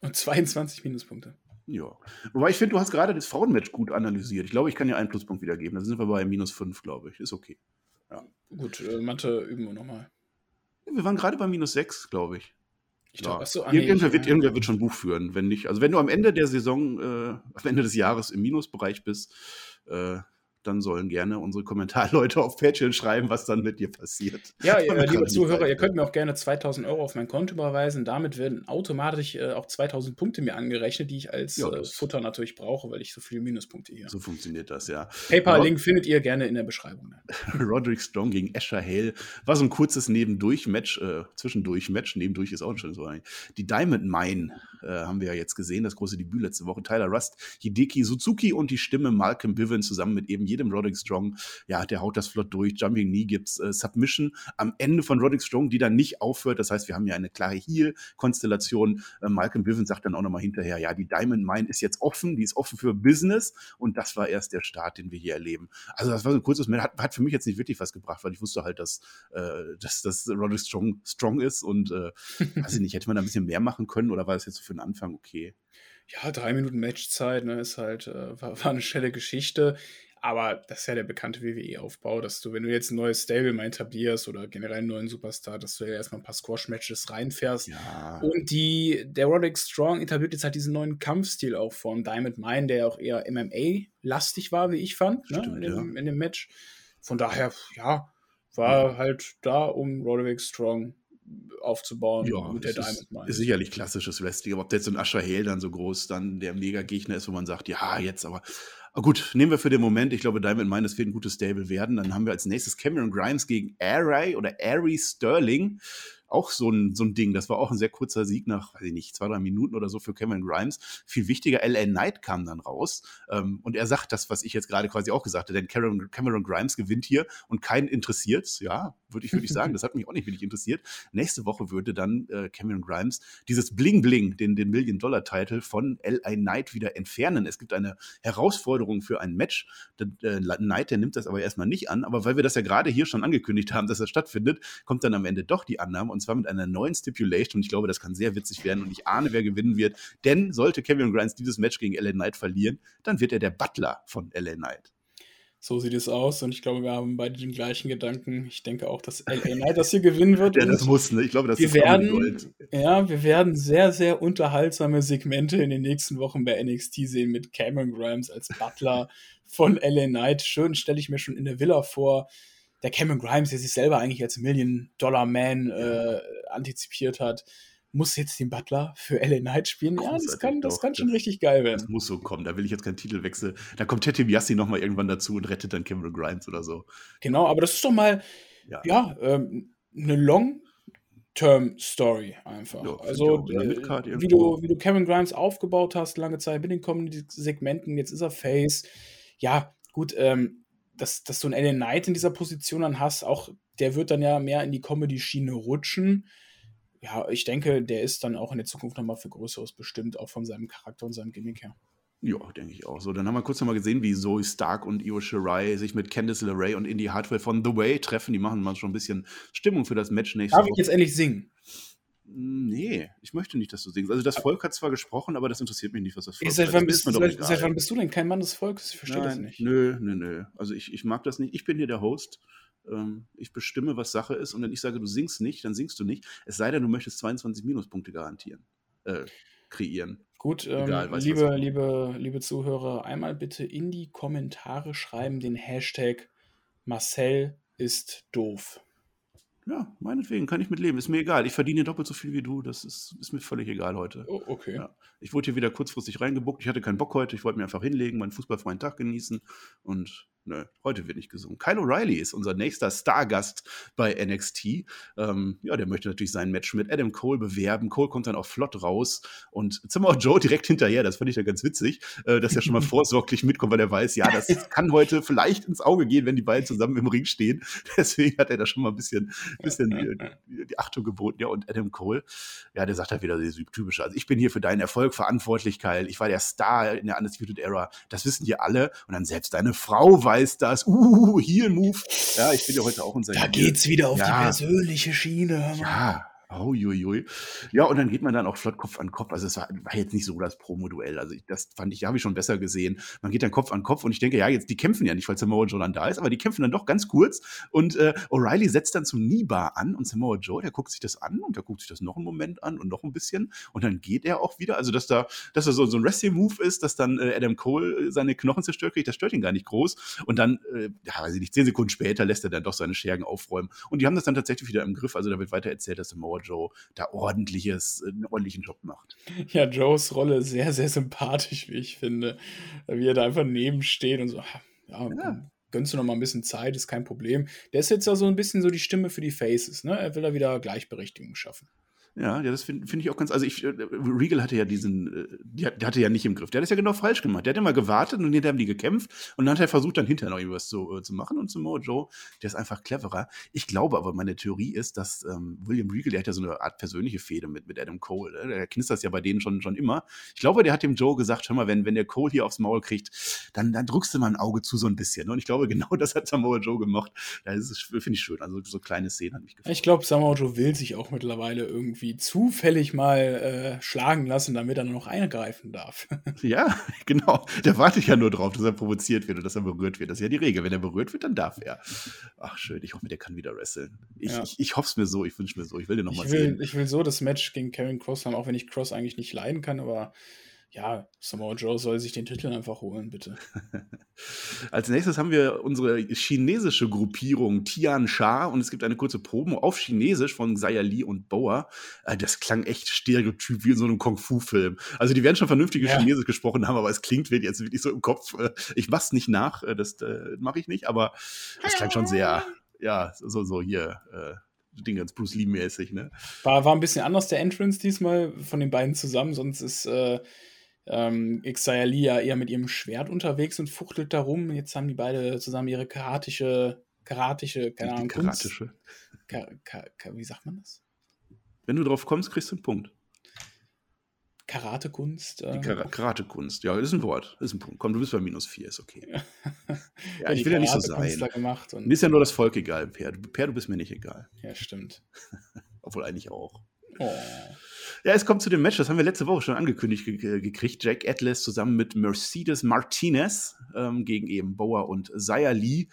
Und 22 Minuspunkte. Ja. Wobei ich finde, du hast gerade das Frauenmatch gut analysiert. Ich glaube, ich kann dir einen Pluspunkt wieder geben. Da sind wir bei minus 5, glaube ich. Ist okay. Gut, äh, Mathe üben wir nochmal. Wir waren gerade bei minus 6, glaube ich. Ich glaube, Ja. achso, ah, nee, irgendwer, ich- wird, irgendwer wird schon Buch führen. Wenn nicht, also wenn du am Ende der Saison, äh, am Ende des Jahres im Minusbereich bist, äh, dann sollen gerne unsere Kommentarleute auf Patreon schreiben, was dann mit dir passiert. Ja, *laughs* ihr, wir liebe Zuhörer, ihr könnt mir auch gerne 2000 Euro auf mein Konto überweisen. Damit werden automatisch äh, auch 2000 Punkte mir angerechnet, die ich als Ja, äh, Futter natürlich brauche, weil ich so viele Minuspunkte hier habe. So funktioniert das, ja. PayPal-Link findet ihr gerne in der Beschreibung. *laughs* Roderick Strong gegen Asher Hale war so ein kurzes Nebendurch-Match, äh, Zwischendurch-Match, nebendurch ist auch ein schönes Wort. eigentlich. Die Diamond Mine äh, haben wir ja jetzt gesehen, das große Debüt letzte Woche. Tyler Rust, Hideki Suzuki und die Stimme Malcolm Bivens zusammen mit eben jedem Roderick Strong. Ja, der haut das flott durch. Jumping Knee gibt's äh, Submission am Ende von Roderick Strong, die dann nicht aufhört. Das heißt, wir haben ja eine klare Heel-Konstellation. Äh, Malcolm Bivens sagt dann auch nochmal hinterher, ja, die Diamond Mine ist jetzt offen, die ist offen für Business und das war erst der Start, den wir hier erleben. Also das war so ein kurzes Match, hat, hat für mich jetzt nicht wirklich was gebracht, weil ich wusste halt, dass, äh, dass, dass Roderick Strong strong ist und äh, *laughs* weiß ich nicht, hätte man da ein bisschen mehr machen können oder war das jetzt so für den Anfang okay? Ja, drei Minuten Matchzeit, ne, ist halt, äh, war, war eine schnelle Geschichte. Aber das ist ja der bekannte WWE-Aufbau, dass du, wenn du jetzt ein neues Stable mal etablierst oder generell einen neuen Superstar, dass du ja erstmal ein paar Squash-Matches reinfährst. Ja, Und die, der Roderick Strong etabliert jetzt halt diesen neuen Kampfstil auch von Diamond Mine, der ja auch eher MMA-lastig war, wie ich fand, ne, Stimmt, in, dem, ja. in dem Match. Von daher, ja, war halt da, um Roderick Strong aufzubauen ja, mit der ist, Diamond Mine. ist sicherlich klassisches Wrestling, aber ob da jetzt so ein Asher Hale dann so groß dann der Mega-Gegner ist, wo man sagt, ja, jetzt aber. Aber gut, nehmen wir für den Moment, ich glaube, Diamond Mine, das wird ein gutes Stable werden. Dann haben wir als nächstes Cameron Grimes gegen Aray oder Ari Sterling. Auch so ein, so ein Ding. Das war auch ein sehr kurzer Sieg nach, weiß ich nicht, zwei, drei Minuten oder so für Cameron Grimes. Viel wichtiger, LA Knight kam dann raus. Ähm, und er sagt das, was ich jetzt gerade quasi auch gesagt habe. Denn Cameron, Cameron Grimes gewinnt hier und keinen interessiert. Ja, würde ich, würde ich sagen. Das hat mich auch nicht wirklich interessiert. Nächste Woche würde dann äh, Cameron Grimes dieses Bling-Bling, den, den Million-Dollar-Title von LA Knight wieder entfernen. Es gibt eine Herausforderung für ein Match. Der, äh, Knight, der nimmt das aber erstmal nicht an. Aber weil wir das ja gerade hier schon angekündigt haben, dass das stattfindet, kommt dann am Ende doch die Annahme. Und zwar mit einer neuen Stipulation. Und ich glaube, das kann sehr witzig werden. Und ich ahne, wer gewinnen wird. Denn sollte Cameron Grimes dieses Match gegen LA Knight verlieren, dann wird er der Butler von LA Knight. So sieht es aus und ich glaube, wir haben beide den gleichen Gedanken. Ich denke auch, dass LA Knight das hier gewinnen wird. *laughs* Ja, das muss, ne? Ich glaube, das wir ist werden, ja, wir werden sehr, sehr unterhaltsame Segmente in den nächsten Wochen bei NXT sehen mit Cameron Grimes als Butler von LA Knight. Schön stelle ich mir schon in der Villa vor. Der Cameron Grimes, der sich selber eigentlich als Million-Dollar-Man äh, antizipiert hat, muss jetzt den Butler für LA Knight spielen. Ja, das kann, das kann schon Das- richtig geil Das werden. muss so kommen. Da will ich jetzt keinen Titelwechsel. Da kommt Teddy Biassi nochmal irgendwann dazu und rettet dann Cameron Grimes oder so. Genau, aber das ist doch mal, Ja. ja, ähm, eine Long-Term-Story einfach. Ja, also, äh, wie, du, wie du Cameron Grimes aufgebaut hast, lange Zeit mit den kommenden Segmenten, jetzt ist er Face. Ja, gut, ähm, dass, dass du einen Ellen Knight in dieser Position dann hast, auch der wird dann ja mehr in die Comedy-Schiene rutschen. Ja, ich denke, der ist dann auch in der Zukunft nochmal für Größeres bestimmt, auch von seinem Charakter und seinem Gimmick her. Ja, denke ich auch. So, dann haben wir kurz nochmal gesehen, wie Zoe Stark und Io Shirai sich mit Candice LeRae und Indy Hartwell von The Way treffen. Die machen mal schon ein bisschen Stimmung für das Match nächste Darf ich Woche. jetzt endlich singen? Nee, ich möchte nicht, dass du singst. Also das Volk hat zwar gesprochen, aber das interessiert mich nicht, was das Volk Seit wann, Das bist, seit, seit wann bist du denn kein Mann des Volkes? Ich verstehe das Nein, nicht. Nö, nö, nö. Also ich, ich mag das nicht. Ich bin hier der Host. Ähm, ich bestimme, was Sache ist. Und wenn ich sage, du singst nicht, dann singst du nicht. Es sei denn, du möchtest 22 Minuspunkte garantieren, äh, kreieren. Gut, ähm, Egal, liebe, liebe, liebe Zuhörer, einmal bitte in die Kommentare schreiben den Hashtag Marcel ist doof. Ja, meinetwegen kann ich mit leben. Ist mir egal. Ich verdiene doppelt so viel wie du. Das ist, ist mir völlig egal heute. Oh, okay. Ja. Ich wurde hier wieder kurzfristig reingebuckt. Ich hatte keinen Bock heute. Ich wollte mir einfach hinlegen, meinen fußballfreien Tag genießen. Und nö, heute wird nicht gesungen. Kyle O'Reilly ist unser nächster Stargast bei NXT. Ähm, ja, der möchte natürlich sein Match mit Adam Cole bewerben. Cole kommt dann auch flott raus und Zimmer Joe *laughs* direkt hinterher. Das fand ich ja ganz witzig, äh, dass er schon mal *laughs* vorsorglich mitkommt, weil er weiß, ja, das kann heute vielleicht ins Auge gehen, wenn die beiden zusammen im Ring stehen. *laughs* Deswegen hat er da schon mal ein bisschen, bisschen die, die Achtung geboten. Ja, und Adam Cole, ja, der sagt halt wieder das typische. Also ich bin hier für deinen Erfolg verantwortlich, Kyle. Ich war der Star in der Undisputed Era. Das wissen hier alle. Und dann selbst deine Frau weiß das. Uh, Heel Move. Ja, ich bin ja heute auch seinem Da geht's wieder auf die Ja. persönliche Schiene. hör mal. Ja. Uiuiui. Ja, und dann geht man dann auch flott Kopf an Kopf. Also es war, war jetzt nicht so das Promo-Duell. Also ich, das fand ich, habe ich schon besser gesehen. Man geht dann Kopf an Kopf und ich denke, ja, jetzt, die kämpfen ja nicht, weil Samoa Joe dann da ist, aber die kämpfen dann doch ganz kurz. Und äh, O'Reilly setzt dann zum Kniebar an und Samoa Joe, der guckt sich das an und der guckt sich das noch einen Moment an und noch ein bisschen. Und dann geht er auch wieder. Also, dass da, dass da so, so ein Wrestling-Move ist, dass dann äh, Adam Cole äh, seine Knochen zerstört kriegt, das stört ihn gar nicht groß. Und dann, äh, ja, weiß ich nicht, zehn Sekunden später lässt er dann doch seine Schergen aufräumen. Und die haben das dann tatsächlich wieder im Griff. Also da wird weiter erzählt, dass Samoa Joe da ordentliches, äh, einen ordentlichen Job macht. Ja, Joes Rolle sehr, sehr sympathisch, wie ich finde. Wie er da einfach neben steht und so, ah, ja, Ja. gönnst du noch mal ein bisschen Zeit, ist kein Problem. Der ist jetzt ja so ein bisschen so die Stimme für die Faces, ne? Er will da wieder Gleichberechtigung schaffen. Ja, ja das finde find ich auch ganz. Also ich, äh, Regal hatte ja diesen, äh, der hatte ja nicht im Griff. Der hat das ja genau falsch gemacht. Der hat immer gewartet und hinterher haben die gekämpft und dann hat er versucht, dann hinterher noch irgendwas zu, äh, zu machen. Und Samoa Joe, der ist einfach cleverer. Ich glaube aber, meine Theorie ist, dass ähm, William Regal, der hat ja so eine Art persönliche Fehde mit, mit Adam Cole. Ne? Der knistert ja bei denen schon, schon immer. Ich glaube, der hat dem Joe gesagt, hör mal, wenn, wenn der Cole hier aufs Maul kriegt, dann, dann drückst du mal ein Auge zu so ein bisschen. Und ich glaube, *laughs* genau das hat Samoa Joe gemacht. Das finde ich schön. Also so kleine Szenen hat mich gefallen. Ich glaube, Samoa Joe will sich auch mittlerweile irgendwie zufällig mal äh, schlagen lassen, damit er nur noch eingreifen darf. *laughs* Ja, genau. Der wartet ja nur drauf, dass er provoziert wird und dass er berührt wird. Das ist ja die Regel. Wenn er berührt wird, dann darf er. Ach, schön. Ich hoffe, der kann wieder wresteln. Ich, Ja. ich, ich hoffe es mir so. Ich wünsche mir so. Ich will den Ich nochmal sehen. ich will so das Match gegen Karen Cross haben, auch wenn ich Cross eigentlich nicht leiden kann, aber ja, Samoa Joe soll sich den Titel einfach holen, bitte. *laughs* Als nächstes haben wir unsere chinesische Gruppierung Tian Sha und es gibt eine kurze Promo auf Chinesisch von Xia Li und Boa. Äh, Das klang echt stereotyp wie in so einem Kung-Fu-Film. Also die werden schon vernünftiges Ja. Chinesisch gesprochen haben, aber es klingt wirklich- jetzt wirklich so im Kopf. Äh, Ich mach's nicht nach, äh, das äh, mache ich nicht, aber es klang schon sehr, ja, so, so hier, äh, Ding ganz Bruce Lee-mäßig, ne? War, war ein bisschen anders der Entrance diesmal von den beiden zusammen, sonst ist äh, ähm, Xia Li ja eher mit ihrem Schwert unterwegs und fuchtelt da rum. Jetzt haben die beide zusammen ihre karatische, karatische, keine Die Ahnung, Kunst. karatische. Ka ka ka wie sagt man das? Wenn du drauf kommst, kriegst du einen Punkt. Karatekunst. Die Äh, Kara Karatekunst. Ja, ist ein Wort. Ist ein Punkt. Komm, du bist bei minus vier, ist okay. *laughs* Ja, die ich will ja nicht so sein. Gemacht Mir ist ja nur das Volk egal, Per. Per, du bist mir nicht egal. ja, stimmt. *laughs* Obwohl eigentlich auch. Oh. Ja, es kommt zu dem Match, das haben wir letzte Woche schon angekündigt ge ge- gekriegt. Jack Atlas zusammen mit Mercedes Martinez ähm, gegen eben Bauer und Zaya Lee.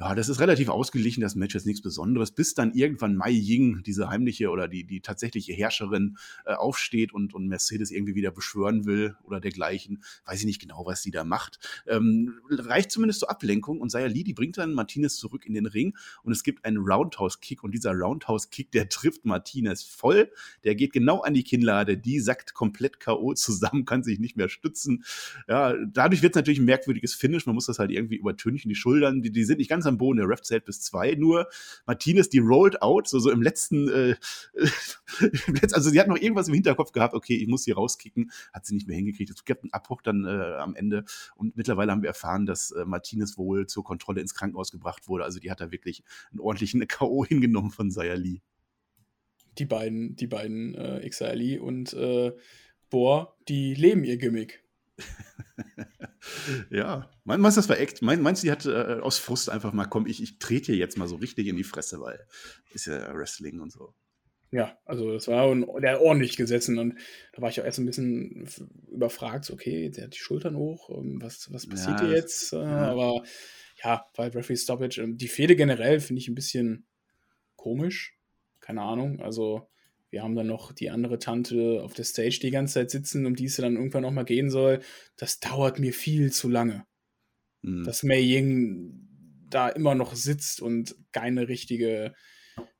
Ja, das ist relativ ausgeglichen, das Match ist nichts Besonderes, bis dann irgendwann Mai Ying, diese heimliche oder die, die tatsächliche Herrscherin, äh, aufsteht und, und Mercedes irgendwie wieder beschwören will oder dergleichen. Weiß ich nicht genau, was sie da macht. Ähm, reicht zumindest zur Ablenkung und Zaya Lee, die bringt dann Martinez zurück in den Ring und es gibt einen Roundhouse-Kick und dieser Roundhouse-Kick, der trifft Martinez voll. Der geht genau an die Kinnlade, die sackt komplett K.O. zusammen, kann sich nicht mehr stützen. Ja, dadurch wird es natürlich ein merkwürdiges Finish. Man muss das halt irgendwie übertünchen. Die Schultern, die, die sind nicht ganz am Boden. Der Ref zählt bis zwei. Nur Martinez, die rolled out, so, so im letzten, äh, *laughs* also sie hat noch irgendwas im Hinterkopf gehabt. Okay, ich muss hier rauskicken. Hat sie nicht mehr hingekriegt. Es gibt einen Abbruch dann äh, am Ende. Und mittlerweile haben wir erfahren, dass äh, Martinez wohl zur Kontrolle ins Krankenhaus gebracht wurde. Also die hat da wirklich einen ordentlichen *laughs* K.O. hingenommen von Sayali. Die beiden, die beiden äh, Xia Li und äh, Bohr, die leben ihr Gimmick. *laughs* Ja, mein- meinst du, das war echt? Mein, meinst du, die hat äh, aus Frust einfach mal, komm, ich, ich trete hier jetzt mal so richtig in die Fresse, weil ist ja Wrestling und so. Ja, also das war ein, der hat ordentlich gesessen und da war ich auch erst ein bisschen überfragt, so, okay, der hat die Schultern hoch, ähm, was, was passiert Ja, hier jetzt? Äh, ja. Aber ja, weil Referee Stoppage. Ähm, die Fehde generell finde ich ein bisschen komisch. Keine Ahnung. Also, wir haben dann noch die andere Tante auf der Stage die ganze Zeit sitzen, um die es dann irgendwann nochmal gehen soll. Das dauert mir viel zu lange. Mhm. Dass Mei Ying da immer noch sitzt und keine richtige,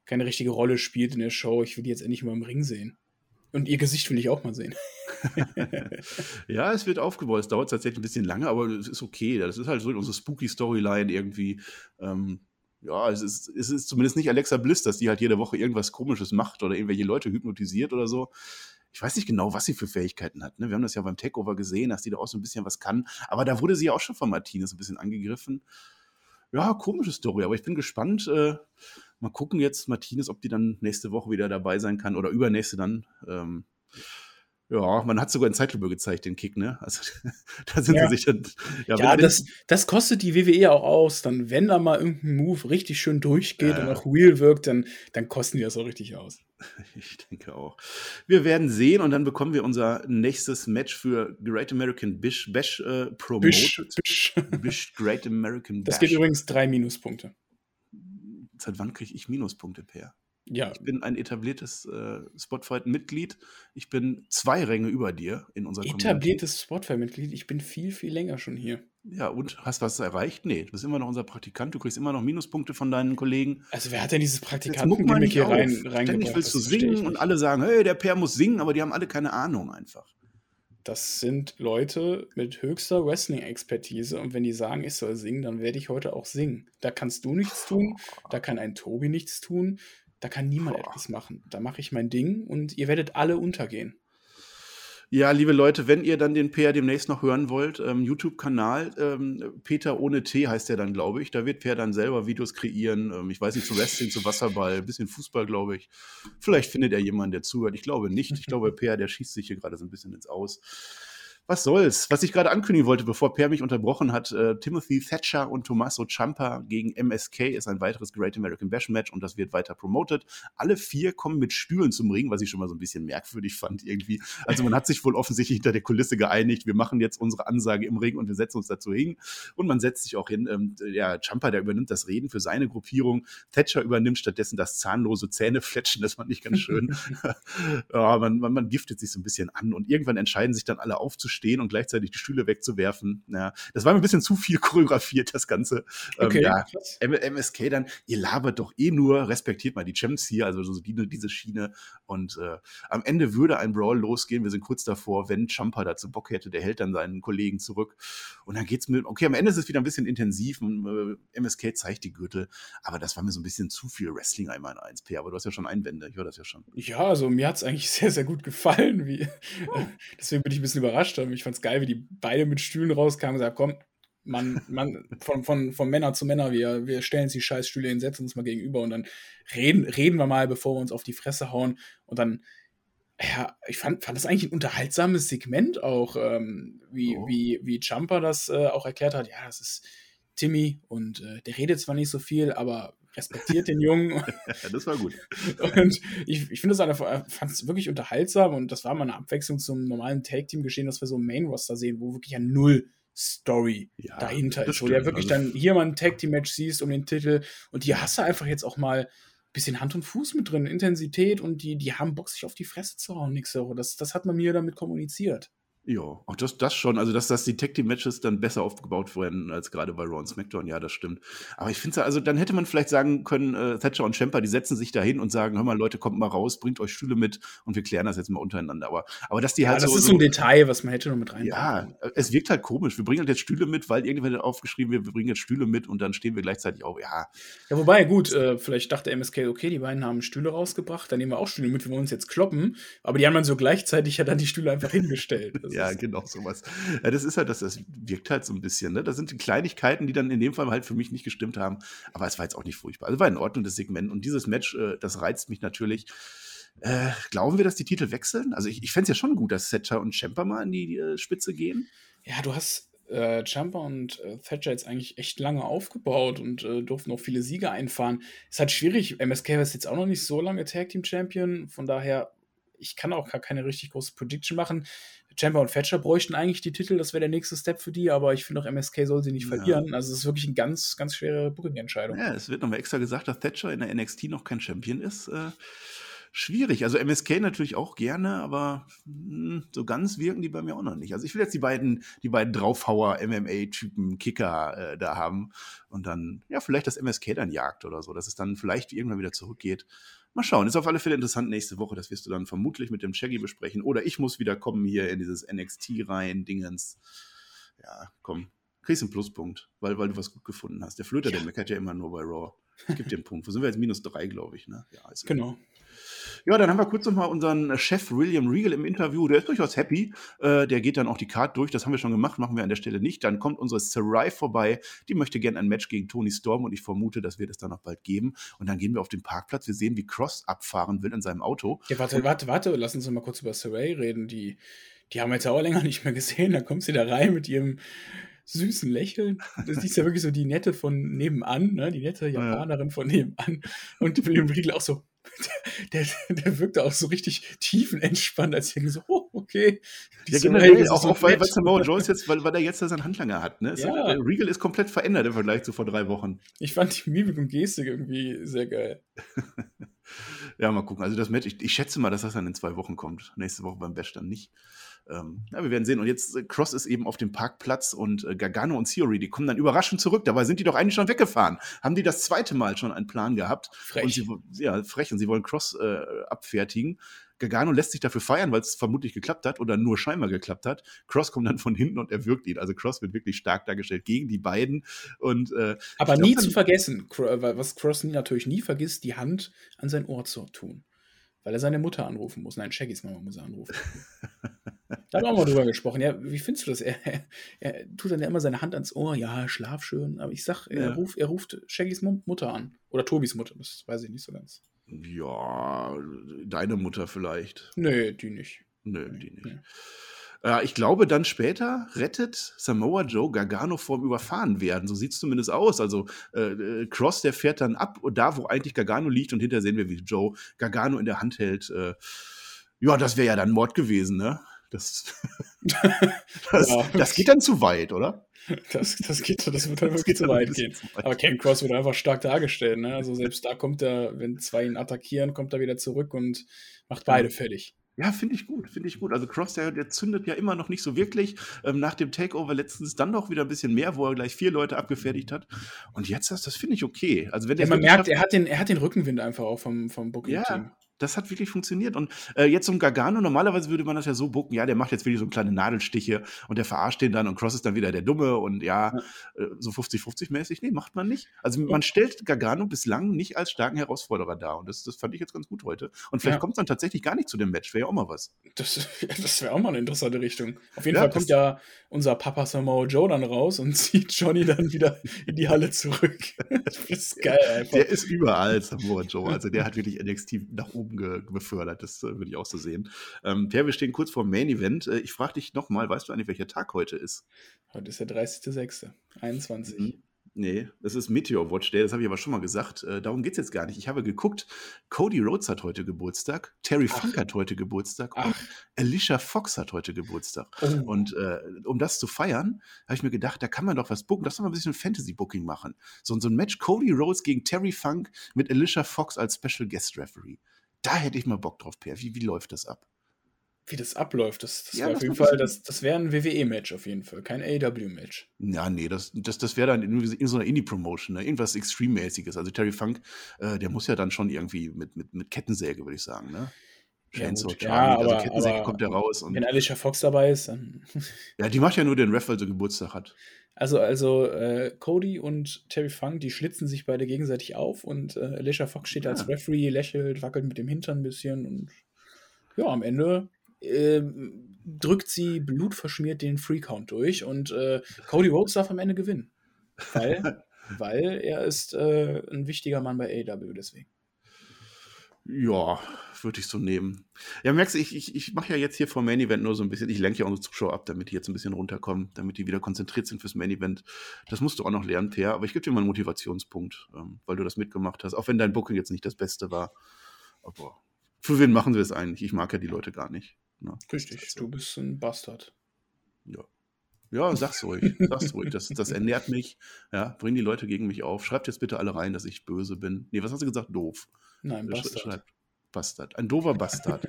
keine richtige Rolle spielt in der Show. Ich will die jetzt endlich mal im Ring sehen. Und ihr Gesicht will ich auch mal sehen. *laughs* ja, es wird aufgebaut. Es dauert tatsächlich ein bisschen lange, aber es ist okay. Das ist halt so unsere spooky Storyline irgendwie. Ähm, ja, es ist, es ist zumindest nicht Alexa Bliss, dass die halt jede Woche irgendwas Komisches macht oder irgendwelche Leute hypnotisiert oder so. Ich weiß nicht genau, was sie für Fähigkeiten hat. Ne? Wir haben das ja beim Takeover gesehen, dass die da auch so ein bisschen was kann. Aber da wurde sie ja auch schon von Martinez ein bisschen angegriffen. Ja, komische Story, aber ich bin gespannt. Äh, mal gucken jetzt, Martinez, ob die dann nächste Woche wieder dabei sein kann oder übernächste dann. Ähm, ja, man hat sogar in Zeitlupe gezeigt, den Kick, ne? Also *laughs* da sind ja. sie sich dann. Ja, ja das, das kostet die WWE auch aus. Dann, wenn da mal irgendein Move richtig schön durchgeht äh, und auch Wheel wirkt, dann, dann kosten die das auch richtig aus. *laughs* Ich denke auch. Wir werden sehen und dann bekommen wir unser nächstes Match für Great American Bish Bash äh, promoted. Bish, Bish. *laughs* Bish Great American Bash. Das geht übrigens drei Minuspunkte. Seit wann kriege ich Minuspunkte, Per? Ja. Ich bin ein etabliertes äh, Spotify-Mitglied. Ich bin zwei Ränge über dir in unserer Etabliertes Spotify-Mitglied? Ich bin viel, viel länger schon hier. Ja, und hast was erreicht? Nee, du bist immer noch unser Praktikant. Du kriegst immer noch Minuspunkte von deinen Kollegen. Also, wer hat denn dieses Praktikanten-Gimmick hier rein, reingebracht? Ständig willst du singen und alle sagen, hey, der Per muss singen, aber die haben alle keine Ahnung einfach. Das sind Leute mit höchster Wrestling-Expertise und wenn die sagen, ich soll singen, dann werde ich heute auch singen. Da kannst du nichts tun, da kann ein Tobi nichts tun, da kann niemand Boah. etwas machen. Da mache ich mein Ding und ihr werdet alle untergehen. Ja, liebe Leute, wenn ihr dann den Peer demnächst noch hören wollt, ähm, YouTube-Kanal, ähm, Peter ohne T heißt der dann, glaube ich. Da wird Peer dann selber Videos kreieren. Ähm, ich weiß nicht, zu Wrestling, zu Wasserball, ein bisschen Fußball, glaube ich. Vielleicht findet er jemanden, der zuhört. Ich glaube nicht. Ich glaube, Peer, der schießt sich hier gerade so ein bisschen ins Aus was soll's? Was ich gerade ankündigen wollte, bevor Per mich unterbrochen hat, äh, Timothy Thatcher und Tommaso Ciampa gegen MSK ist ein weiteres Great American Bash Match und das wird weiter promoted. Alle vier kommen mit Stühlen zum Ring, was ich schon mal so ein bisschen merkwürdig fand irgendwie. Also man hat sich wohl offensichtlich hinter der Kulisse geeinigt, wir machen jetzt unsere Ansage im Ring und wir setzen uns dazu hin und man setzt sich auch hin. Ähm, ja, Ciampa, der übernimmt das Reden für seine Gruppierung. Thatcher übernimmt stattdessen das zahnlose Zähnefletschen, das fand ich ganz schön. *laughs* ja, man, man, man giftet sich so ein bisschen an und irgendwann entscheiden sich dann alle aufzustehen stehen und gleichzeitig die Stühle wegzuwerfen. Ja, das war mir ein bisschen zu viel choreografiert, das Ganze. Ähm, okay, ähm, ja, MSK dann, ihr labert doch eh nur, respektiert mal die Champs hier, also so die, diese Schiene. Und äh, am Ende würde ein Brawl losgehen. Wir sind kurz davor, wenn Champa dazu Bock hätte, der hält dann seinen Kollegen zurück. Und dann geht's mit, okay, am Ende ist es wieder ein bisschen intensiv. Und, äh, MSK zeigt die Gürtel, aber das war mir so ein bisschen zu viel Wrestling einmal in 1P. Aber du hast ja schon Einwände, ich höre das ja schon. Ja, also mir hat es eigentlich *laughs* sehr, sehr gut gefallen. Wie, oh. Deswegen bin ich ein bisschen überrascht. Ich fand es geil, wie die beide mit Stühlen rauskamen und gesagt, komm, man, man, von, von, von Männer zu Männer, wir, wir stellen uns die scheiß Stühle hin, setzen uns mal gegenüber und dann reden, reden wir mal, bevor wir uns auf die Fresse hauen. Und dann, ja, ich fand, fand das eigentlich ein unterhaltsames Segment auch, ähm, wie, oh. wie, wie Jumper das äh, auch erklärt hat. Ja, das ist Timmy und äh, der redet zwar nicht so viel, aber respektiert den Jungen. *laughs* ja, das war gut. Und ich, ich finde es fand es wirklich unterhaltsam und das war mal eine Abwechslung zum normalen Tag-Team-Geschehen, dass wir so ein Main-Roster sehen, wo wirklich ja null Story ja, dahinter ist, wo du ja wirklich also dann hier mal ein Tag-Team-Match siehst um den Titel und hier hast du einfach jetzt auch mal ein bisschen Hand und Fuß mit drin, Intensität und die, die haben Bock, sich auf die Fresse zu hauen nächste Woche. Das, das hat man mir damit kommuniziert. Ja, auch das, das schon. Also, dass, dass die Tag Team Matches dann besser aufgebaut werden als gerade bei Raw und SmackDown, ja, das stimmt. Aber ich finde, also dann hätte man vielleicht sagen können, äh, Thatcher und Champa, die setzen sich da hin und sagen, hör mal, Leute, kommt mal raus, bringt euch Stühle mit und wir klären das jetzt mal untereinander. Aber, aber dass die halt ja, das so, ist so ein Detail, was man hätte noch mit rein. Ja, es wirkt halt komisch. Wir bringen halt jetzt Stühle mit, weil irgendwann hat aufgeschrieben wird, wir bringen jetzt Stühle mit und dann stehen wir gleichzeitig auch, ja. Ja, wobei, gut, äh, vielleicht dachte MSK, okay, die beiden haben Stühle rausgebracht, dann nehmen wir auch Stühle mit, wir wollen uns jetzt kloppen. Aber die haben dann so gleichzeitig ja dann die Stühle einfach *laughs* hingestellt. Ja, genau, sowas das ist halt, das, das wirkt halt so ein bisschen. Ne? Das sind die Kleinigkeiten, die dann in dem Fall halt für mich nicht gestimmt haben. Aber es war jetzt auch nicht furchtbar. Also war in Ordnung, das Segment. Und dieses Match, äh, das reizt mich natürlich. Äh, glauben wir, dass die Titel wechseln? Also ich, ich fände es ja schon gut, dass Thatcher und Champa mal in die äh, Spitze gehen. Ja, du hast äh, Champa und äh, Thatcher jetzt eigentlich echt lange aufgebaut und äh, durften auch viele Siege einfahren. Ist halt schwierig. MSK ist jetzt auch noch nicht so lange Tag Team Champion. Von daher ich kann auch gar keine richtig große Prediction machen. Chamber und Thatcher bräuchten eigentlich die Titel, das wäre der nächste Step für die, aber ich finde auch MSK soll sie nicht Ja. verlieren. Also es ist wirklich eine ganz, ganz schwere Booking-Entscheidung. Ja, es wird nochmal extra gesagt, dass Thatcher in der NXT noch kein Champion ist. Äh, schwierig. Also MSK natürlich auch gerne, aber mh, so ganz wirken die bei mir auch noch nicht. Also ich will jetzt die beiden, die beiden Draufhauer MMA-Typen Kicker äh, da haben und dann, ja, vielleicht das MSK dann jagt oder so, dass es dann vielleicht irgendwann wieder zurückgeht. Mal schauen. Ist auf alle Fälle interessant nächste Woche. Das wirst du dann vermutlich mit dem Shaggy besprechen. Oder ich muss wieder kommen hier in dieses NXT rein, Dingens. Ja, komm. Kriegst einen Pluspunkt, weil, weil du was gut gefunden hast. Der Flöter, der meckert ja immer nur bei Raw. Gib dir einen Punkt. Wo sind wir jetzt? Minus drei, glaube ich. Ne? Ja, ist Genau. Ja, dann haben wir kurz nochmal unseren Chef William Regal im Interview. Der ist durchaus happy. Äh, der geht dann auch die Card durch. Das haben wir schon gemacht, machen wir an der Stelle nicht. Dann kommt unsere Sarai vorbei. Die möchte gerne ein Match gegen Tony Storm und ich vermute, das wird es dann noch bald geben. Und dann gehen wir auf den Parkplatz. Wir sehen, wie Cross abfahren will in seinem Auto. Ja, warte, warte, warte, lass uns mal kurz über Saray reden. Die, die haben wir jetzt auch länger *laughs* nicht mehr gesehen. Da kommt sie da rein mit ihrem süßen Lächeln. Das ist ja wirklich so die nette von nebenan, ne? die nette Japanerin von nebenan. Und William Regal auch so, *laughs* der, der wirkte auch so richtig tiefenentspannt, als ich so, oh, okay. Ja, generell ist auch, so auch weil, weil Samoa Joe ist jetzt, weil, weil er jetzt seinen Handlanger hat. Ne? Ja. hat- Regal ist komplett verändert im Vergleich zu vor drei Wochen. Ich fand die Mimik und Gestik irgendwie sehr geil. *laughs* Ja, mal gucken. Also das Match, ich, ich schätze mal, dass das dann in zwei Wochen kommt. Nächste Woche beim Bash dann nicht. Ähm, ja, wir werden sehen. Und jetzt äh, Cross ist eben auf dem Parkplatz und äh, Gargano und Theory, die kommen dann überraschend zurück. Dabei sind die doch eigentlich schon weggefahren. Haben die das zweite Mal schon einen Plan gehabt? Frech. Und sie, ja, frech. Und sie wollen Cross äh, abfertigen. Gargano lässt sich dafür feiern, weil es vermutlich geklappt hat oder nur scheinbar geklappt hat. Cross kommt dann von hinten und erwürgt ihn. Also Cross wird wirklich stark dargestellt gegen die beiden. Und äh, Aber glaub, nie zu vergessen, äh, was Cross natürlich nie vergisst, die Hand an sein Ohr zu tun. Weil er seine Mutter anrufen muss. Nein, Shaggys Mama muss er anrufen. *laughs* da haben wir auch mal drüber gesprochen. Ja, wie findest du das? Er, er, er tut dann ja immer seine Hand ans Ohr. Ja, schlaf schön. Aber ich sag, er, Ja. ruft, er ruft Shaggys Mu- Mutter an. Oder Tobis Mutter. Das weiß ich nicht so ganz. ja, deine Mutter vielleicht. Nee, die nicht. Nö, die nicht. Nee. Äh, ich glaube, dann später rettet Samoa Joe Gargano vorm Überfahrenwerden. So sieht es zumindest aus. Also äh, äh, Cross, der fährt dann ab, und da, wo eigentlich Gargano liegt, und hinterher sehen wir, wie Joe Gargano in der Hand hält. Äh, ja, das wäre ja dann Mord gewesen, ne? Das, *laughs* das, Ja. das geht dann zu weit, oder? Das, das, geht, das *laughs* wird dann wirklich geht zu weit gehen. zu weit. Aber Ken Cross wird einfach stark dargestellt. Ne? Also selbst da kommt er, wenn zwei ihn attackieren, kommt er wieder zurück und macht beide fertig. Ja, finde ich gut, finde ich gut. Also Cross, der, der zündet ja immer noch nicht so wirklich. Ähm, nach dem Takeover letztens dann doch wieder ein bisschen mehr, wo er gleich vier Leute abgefertigt hat. Und jetzt, das, das finde ich okay. Also wenn Ja, man merkt, er hat, den, er hat den Rückenwind einfach auch vom, vom Booking-Team. Ja, das hat wirklich funktioniert. Und äh, jetzt um Gargano, normalerweise würde man das ja so bucken, ja, der macht jetzt wirklich so kleine Nadelstiche und der verarscht den dann und Cross ist dann wieder der Dumme und ja, äh, so 50-50 mäßig. Nee, macht man nicht. Also man stellt Gargano bislang nicht als starken Herausforderer dar und das, das fand ich jetzt ganz gut heute. Und vielleicht Ja. kommt es dann tatsächlich gar nicht zu dem Match, wäre ja auch mal was. Das, *laughs* das wäre auch mal eine interessante Richtung. Auf jeden Ja, Fall kommt ja unser Papa Samoa Joe dann raus und *laughs* zieht Johnny dann wieder in die Halle zurück. *laughs* Das ist geil einfach. Der ist überall, Samoa Joe. Also der hat wirklich NXT nach oben ge befördert. Das äh, würde ich auch so sehen. Ähm, Per, wir stehen kurz vor dem Main Event. Äh, ich frage dich nochmal, weißt du eigentlich, welcher Tag heute ist? Heute ist der 30.06. 21. Mhm. Nee, das ist Meteor Watch Day, das habe ich aber schon mal gesagt. Äh, darum geht es jetzt gar nicht. Ich habe geguckt, Cody Rhodes hat heute Geburtstag, Terry Ach. Funk hat heute Geburtstag und Ach, Alicia Fox hat heute Geburtstag. oh. Und äh, um das zu feiern, habe ich mir gedacht, da kann man doch was booken. Lass doch mal ein bisschen Fantasy-Booking machen. So, so ein Match Cody Rhodes gegen Terry Funk mit Alicia Fox als Special Guest Referee. Da hätte ich mal Bock drauf, Per. Wie, wie läuft das ab? wie das abläuft, das, das Ja, wäre auf jeden Fall, das, das wäre ein WWE-Match auf jeden Fall, kein AEW-Match. Ja, nee, das, das, das wäre dann in, in so einer Indie-Promotion, ne? irgendwas Extreme-mäßiges. Also Terry Funk, äh, der muss ja dann schon irgendwie mit, mit, mit Kettensäge, würde ich sagen, ne? Ja, Chainsaw gut. Charlie, Ja, also Kettensäge aber- kommt ja raus. Und, Wenn Alicia Fox dabei ist, dann. *laughs* ja, die macht ja nur den Ref, weil sie Geburtstag hat. Also, also äh, Cody und Terry Funk, die schlitzen sich beide gegenseitig auf und äh, Alicia Fox steht als Ja. Referee, lächelt, wackelt mit dem Hintern ein bisschen und ja, am Ende ähm, drückt sie blutverschmiert den Free Count durch und äh, Cody Rhodes darf am Ende gewinnen. Weil, *laughs* weil er ist äh, ein wichtiger Mann bei AEW, deswegen. Ja, würde ich so nehmen. Ja, merkst du, ich, ich, ich mache ja jetzt hier vor Main Event nur so ein bisschen, ich lenke ja unsere Zuschauer ab, damit die jetzt ein bisschen runterkommen, damit die wieder konzentriert sind fürs Main Event. Das musst du auch noch lernen, Per, aber ich gebe dir mal einen Motivationspunkt, ähm, weil du das mitgemacht hast, auch wenn dein Booking jetzt nicht das Beste war. Aber für wen machen wir es eigentlich? Ich mag ja die Leute gar nicht. Ne? Richtig, Das du bist ein Bastard. Ja. Ja, sag's ruhig. Sag's ruhig. Das, das ernährt mich. Ja, bring die Leute gegen mich auf. Schreibt jetzt bitte alle rein, dass ich böse bin. Nee, was hast du gesagt? Doof. Nein, Bastard. Schreibt Bastard. Ein doofer Bastard.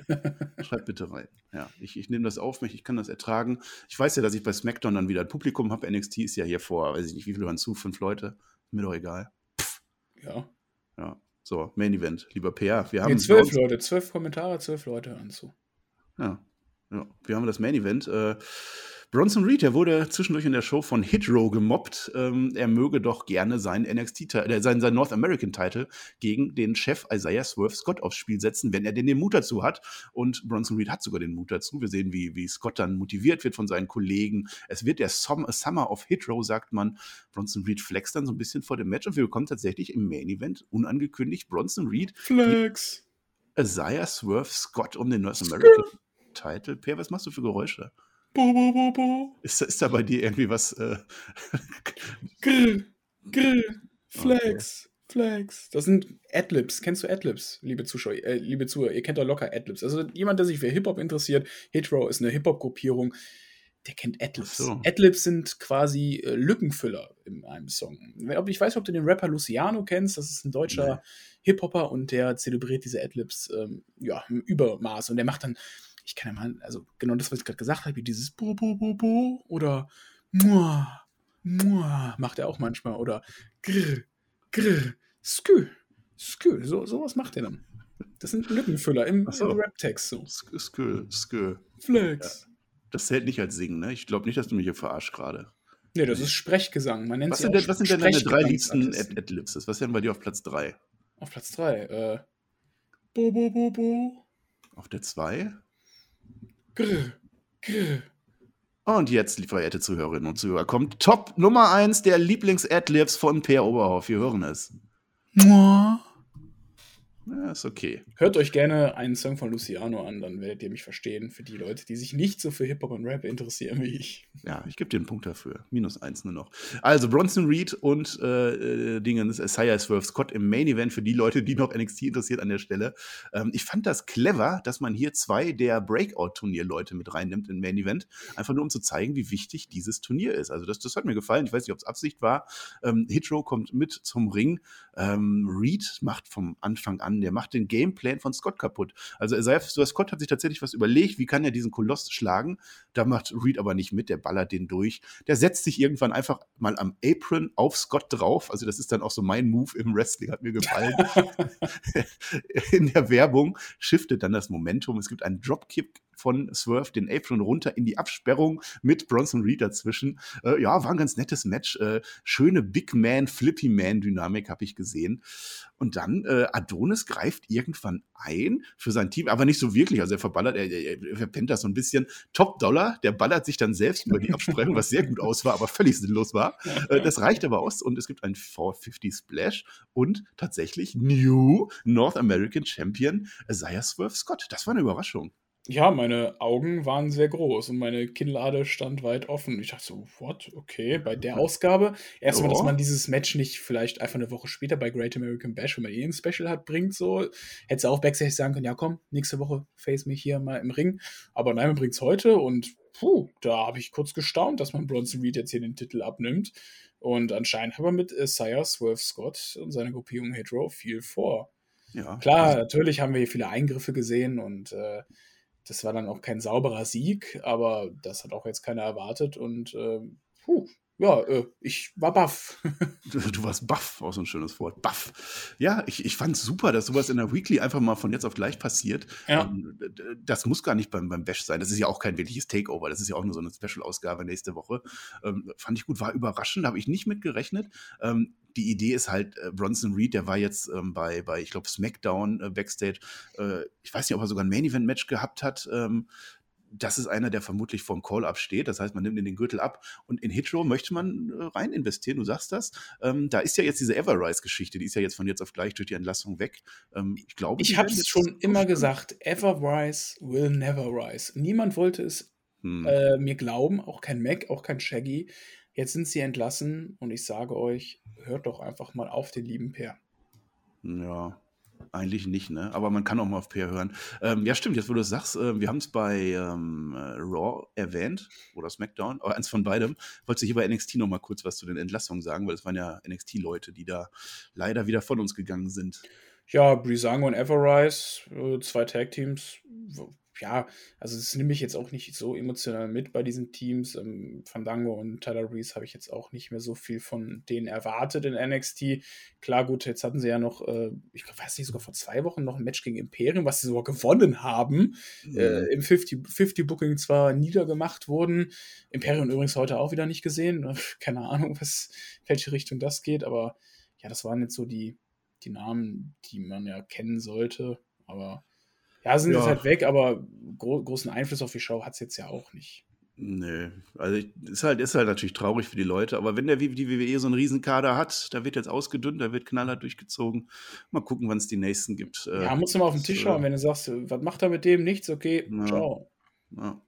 Schreibt bitte rein. Ja, ich, ich nehme das auf mich. Ich kann das ertragen. Ich weiß ja, dass ich bei SmackDown dann wieder ein Publikum habe. NXT ist ja hier vor, weiß ich nicht, wie viele waren zu? Fünf Leute? Mir doch egal. Ja. Ja. So, Main Event. Lieber Peer, wir haben Nee, zwölf Leute, zwölf Kommentare, zwölf Leute hören zu. Ja. ja. Wir haben das Main Event. Äh, Bronson Reed, der wurde zwischendurch in der Show von Hitro gemobbt. Ähm, er möge doch gerne seinen NXT, äh, seinen, seinen North American Title gegen den Chef Isaiah Swerve Scott aufs Spiel setzen, wenn er denn den Mut dazu hat. Und Bronson Reed hat sogar den Mut dazu. Wir sehen, wie, wie Scott dann motiviert wird von seinen Kollegen. Es wird der Som Summer of Hitro, sagt man. Bronson Reed flext dann so ein bisschen vor dem Match und wir bekommen tatsächlich im Main Event unangekündigt Bronson Reed Flex. Isaiah Swerve Scott um den North American Title. Per, was machst du für Geräusche? Bo, bo, bo, bo. Ist, da- ist da bei dir irgendwie was? Äh, *laughs* Grill. Grill. Flex. Flex. Das sind Adlibs. Kennst du Adlibs, liebe Zuschauer, äh, liebe Zuhörer? Ihr kennt doch locker Adlibs. Also jemand, der sich für Hip-Hop interessiert, Hitro ist eine Hip-Hop-Gruppierung, der kennt Adlibs. So. Adlibs sind quasi äh, Lückenfüller in einem Song. Ich weiß nicht, ob du den Rapper Luciano kennst. Das ist ein deutscher Nee. Hip-Hopper und der zelebriert diese Adlibs ähm, ja, im Übermaß. Und der macht dann, ich kann ja mal, also genau das, was ich gerade gesagt habe, wie dieses Bo, Bo, Bo, Bo oder Mua, Mua, macht er auch manchmal. Oder Grr, Grr, Skü, Skü, so, sowas macht er dann. Das sind Lückenfüller im, so. im Rap-Text so. Sk- Skö, Skö. Flex. Das zählt nicht als Singen, ne? Ich glaube nicht, dass du mich hier verarscht gerade. Nee, das ist Sprechgesang. Man nennt Was sind, denn, was sind denn deine drei liebsten Sprechgesangsartisten. Ad Adlibs? Was wären bei dir auf Platz 3? Auf Platz 3. Äh, bo, bo, bo, bo. Auf der 2? Grr, grr. Und jetzt, liebe verehrte Zuhörerinnen und Zuhörer, kommt Top Nummer 1 der Lieblings-Adlibs von Per Oberhoff. Wir hören es. Mua. Ja, ist okay. Hört euch gerne einen Song von Luciano an, dann werdet ihr mich verstehen. Für die Leute, die sich nicht so für Hip-Hop und Rap interessieren wie ich. Ja, ich gebe dir einen Punkt dafür. Minus eins nur noch. Also Bronson Reed und äh, äh, Dingens Isaiah Swerve Scott im Main Event für die Leute, die noch NXT interessiert an der Stelle. Ähm, ich fand das clever, dass man hier zwei der Breakout-Turnier-Leute mit reinnimmt im Main Event. Einfach nur um zu zeigen, wie wichtig dieses Turnier ist. Also das, das hat mir gefallen. Ich weiß nicht, ob es Absicht war. Ähm, Hitro kommt mit zum Ring. Ähm, Reed macht vom Anfang an, der macht den Gameplan von Scott kaputt. Also Swerve Scott hat sich tatsächlich was überlegt, wie kann er diesen Koloss schlagen. Da macht Reed aber nicht mit, der ballert den durch. Der setzt sich irgendwann einfach mal am Apron auf Scott drauf. Also das ist dann auch so mein Move im Wrestling, hat mir gefallen. *laughs* *laughs* In der Werbung shiftet dann das Momentum. Es gibt einen Dropkick von Swerve den Apron runter in die Absperrung mit Bronson Reed dazwischen. Äh, ja, war ein ganz nettes Match. Äh, schöne Big Man, Flippy Man Dynamik habe ich gesehen. Und dann äh, Adonis greift irgendwann ein für sein Team, aber nicht so wirklich. Also er verballert, er, er, er verpennt das so ein bisschen. Top Dollar, der ballert sich dann selbst über die Absperrung, was sehr gut aus war, aber völlig sinnlos war. Äh, das reicht aber aus und es gibt einen 450 Splash und tatsächlich New North American Champion Isaiah Swerve Scott. Das war eine Überraschung. Ja, meine Augen waren sehr groß und meine Kinnlade stand weit offen. Ich dachte so, what? Okay, bei der Ausgabe. Erstmal, dass man dieses Match nicht vielleicht einfach eine Woche später bei Great American Bash, wenn man eh ein Special hat, bringt, so. Hätte auch Backstage sagen können, ja komm, nächste Woche face mich hier mal im Ring. Aber nein, man bringt es heute und puh, da habe ich kurz gestaunt, dass man Bronson Reed jetzt hier den Titel abnimmt. Und anscheinend hat man mit Isaiah Swerve Scott und seiner Gruppierung Hetero viel vor. Ja. Klar, natürlich haben wir hier viele Eingriffe gesehen und äh, das war dann auch kein sauberer Sieg, aber das hat auch jetzt keiner erwartet und ähm, puh, ja, äh, ich war baff. *laughs* Du, warst baff, auch so ein schönes Wort. Baff. Ja, ich, ich fand super, dass sowas in der Weekly einfach mal von jetzt auf gleich passiert. Ja. Ähm, Das muss gar nicht beim, beim Bash sein. Das ist ja auch kein wirkliches Takeover. Das ist ja auch nur so eine Special-Ausgabe nächste Woche. Ähm, fand ich gut, war überraschend, habe ich nicht mit gerechnet. Ähm, die Idee ist halt, äh, Bronson Reed, der war jetzt ähm, bei, bei, ich glaube, SmackDown äh, Backstage. Äh, ich weiß nicht, ob er sogar ein Main-Event-Match gehabt hat. Ähm, das ist einer, der vermutlich vom Call-Up steht. Das heißt, man nimmt ihn den Gürtel ab. Und in Hitro möchte man äh, rein investieren. Du sagst das. Ähm, da ist ja jetzt diese Everrise-Geschichte, die ist ja jetzt von jetzt auf gleich durch die Entlassung weg. Ähm, ich glaube, Ich habe es schon immer gesagt, ever rise will never rise. Niemand wollte es Hm. äh, mir glauben, auch kein Mac, auch kein Shaggy. Jetzt sind sie entlassen und ich sage euch, hört doch einfach mal auf den lieben Per. Ja. Eigentlich nicht, ne? Aber man kann auch mal auf Peer hören. Ähm, ja, stimmt, jetzt wo du es sagst, äh, wir haben es bei ähm, äh, Raw erwähnt oder SmackDown, aber eins von beidem. Wolltest du hier bei NXT noch mal kurz was zu den Entlassungen sagen, weil es waren ja NXT-Leute, die da leider wieder von uns gegangen sind. Ja, Brisango und Everrise, äh, zwei Tag-Teams, ja, also das nehme ich jetzt auch nicht so emotional mit bei diesen Teams. Ähm, Fandango und Tyler Reese habe ich jetzt auch nicht mehr so viel von denen erwartet in NXT. Klar, gut, jetzt hatten sie ja noch, äh, ich weiß nicht, sogar vor zwei Wochen noch ein Match gegen Imperium, was sie sogar gewonnen haben. Mhm. Äh, Im 50-Booking zwar niedergemacht wurden. Imperium übrigens heute auch wieder nicht gesehen. *laughs* Keine Ahnung, was, welche Richtung das geht, aber ja, das waren jetzt so die, die Namen, die man ja kennen sollte. Aber ja, sind ja. jetzt halt weg, aber gro großen Einfluss auf die Show hat es jetzt ja auch nicht. Nee, also ist halt, ist halt natürlich traurig für die Leute, aber wenn der die WWE so einen Riesenkader hat, da wird jetzt ausgedünnt, da wird knallhart durchgezogen. Mal gucken, wann es die nächsten gibt. Äh, ja, musst du mal auf den Tisch schauen, wenn du sagst, was macht er mit dem? Nichts, okay, ja, ciao. Ja.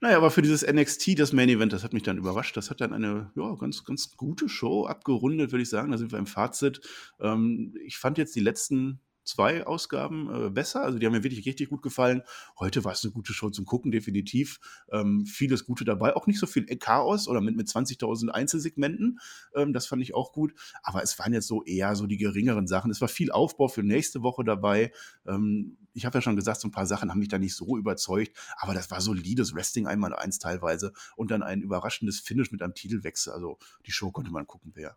Naja, aber für dieses NXT, das Main Event, das hat mich dann überrascht. Das hat dann eine ja, ganz, ganz gute Show abgerundet, würde ich sagen. Da sind wir im Fazit. Ähm, ich fand jetzt die letzten zwei Ausgaben äh, besser. Also die haben mir wirklich richtig gut gefallen. Heute war es eine gute Show zum Gucken, definitiv. Ähm, vieles Gute dabei. Auch nicht so viel Chaos oder mit, mit 20.000 Einzelsegmenten. Ähm, das fand ich auch gut. Aber es waren jetzt so eher so die geringeren Sachen. Es war viel Aufbau für nächste Woche dabei. Ähm, ich habe ja schon gesagt, so ein paar Sachen haben mich da nicht so überzeugt. Aber das war solides Wrestling einmal eins teilweise. Und dann ein überraschendes Finish mit einem Titelwechsel. Also die Show konnte man gucken, wer. Ja,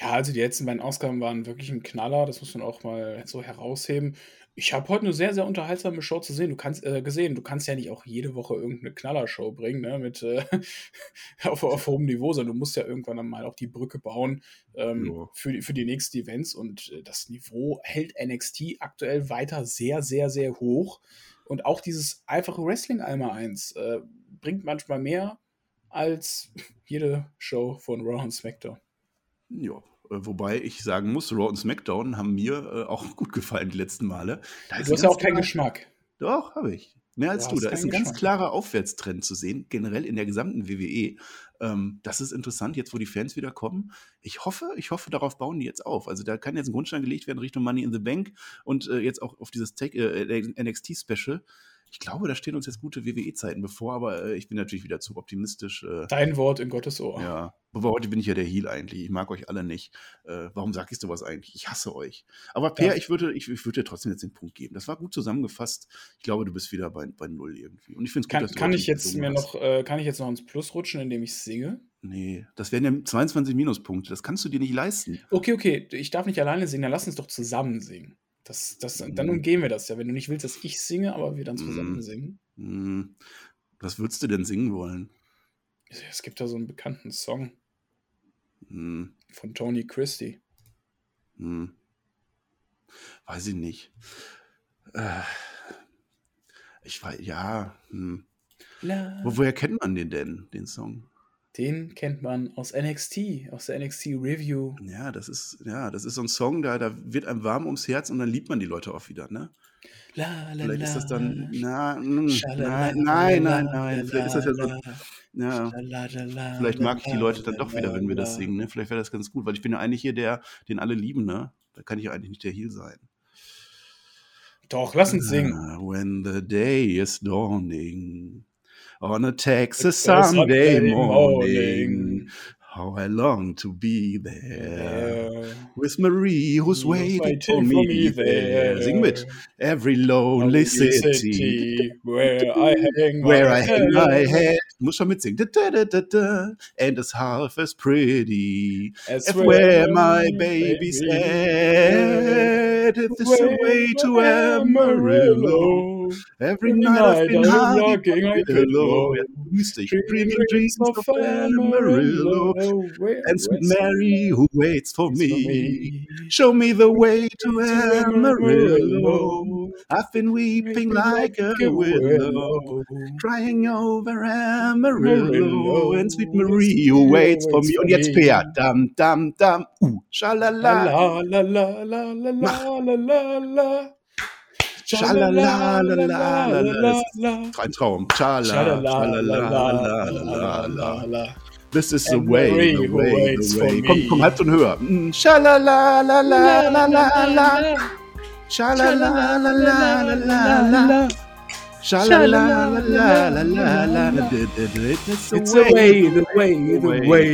also die letzten beiden Ausgaben waren wirklich ein Knaller, das muss man auch mal so herausheben. Ich habe heute eine sehr, sehr unterhaltsame Show zu sehen. Du kannst, äh, gesehen. Du kannst ja nicht auch jede Woche irgendeine Knallershow bringen, ne, mit äh, *laughs* auf, auf hohem Niveau, sondern du musst ja irgendwann dann mal auch die Brücke bauen ähm, ja. für, die, für die nächsten Events. Und äh, das Niveau hält NXT aktuell weiter sehr, sehr, sehr hoch. Und auch dieses einfache Wrestling einmal eins äh, bringt manchmal mehr als *laughs* jede Show von Raw und SmackDown. Ja, äh, wobei ich sagen muss, Raw und SmackDown haben mir äh, auch *laughs* gut gefallen die letzten Male. Da du hast ja auch keinen Geschmack. Doch, habe ich. Mehr als du. du. Da ist ein Geschmack. ganz klarer Aufwärtstrend zu sehen, generell in der gesamten WWE. Ähm, das ist interessant, jetzt wo die Fans wieder kommen. Ich hoffe, ich hoffe, darauf bauen die jetzt auf. Also da kann jetzt ein Grundstein gelegt werden Richtung Money in the Bank und äh, jetzt auch auf dieses äh, NXT-Special ich glaube, da stehen uns jetzt gute WWE-Zeiten bevor, aber äh, ich bin natürlich wieder zu optimistisch. Äh, Dein Wort in Gottes Ohr. Ja, aber heute bin ich ja der Heal eigentlich. Ich mag euch alle nicht. Äh, warum sag ich sowas eigentlich? Ich hasse euch. Aber Per, ja. ich würde ich, ich würde dir trotzdem jetzt den Punkt geben. Das war gut zusammengefasst. Ich glaube, du bist wieder bei, bei Null irgendwie. Und ich finde es gut, kann, dass du kann ich jetzt mir noch äh, Kann ich jetzt noch ins Plus rutschen, indem ich singe? Nee, das wären ja 22 Minuspunkte. Das kannst du dir nicht leisten. Okay, okay. Ich darf nicht alleine singen. Dann lass uns doch zusammen singen. Das, das, dann mhm. umgehen wir das ja, wenn du nicht willst, dass ich singe, aber wir dann zusammen mhm. singen. Mhm. Was würdest du denn singen wollen? Es gibt da so einen bekannten Song mhm. von Tony Christie. Mhm. Weiß ich nicht. Äh, ich weiß, ja. Hm. Wo, woher kennt man den denn, den Song? Den kennt man aus NXT, aus der NXT Review. Ja, das ist, ja, das ist so ein Song, da, da wird einem warm ums Herz und dann liebt man die Leute auch wieder, ne? La, la, Vielleicht ist das dann, na, mh, nein, nein, nein, nein, vielleicht ist das ja so, ja, vielleicht mag ich die Leute dann doch wieder, wenn wir das singen, ne? Vielleicht wäre das ganz gut, weil ich bin ja eigentlich hier der, den alle lieben, ne? Da kann ich ja eigentlich nicht der Heel sein. Doch, lass uns singen. When the day is dawning on a Texas Sunday, Sunday morning. morning. How I long to be there yeah. with Marie, who's waiting, waiting for me, for me there. there. Sing mit. Every lonely city, city, where I hang where I hang my head. Muss schon mitsingen. Da, da, da, da, And as half as pretty as, as where my baby's head. This way to Amarillo. Every, Every night, night I've been rocking Amarillo. Boosting dreaming dreams of Amarillo. Oh, and sweet Mary who waits for me. Show me the way to Amarillo. I've been weeping like a willow, crying over Amarillo. And sweet Marie who waits for me. Und jetzt Peer. Dam, La, la, la, la, la, la, la, la. Schalalalala. Ein Traum. Schalalalala. This is the way, the way, the way. Komm, komm, halb und höher. Schalalalala. Schalalalalalala. Schalalalalalala. It's the way, the way, the way.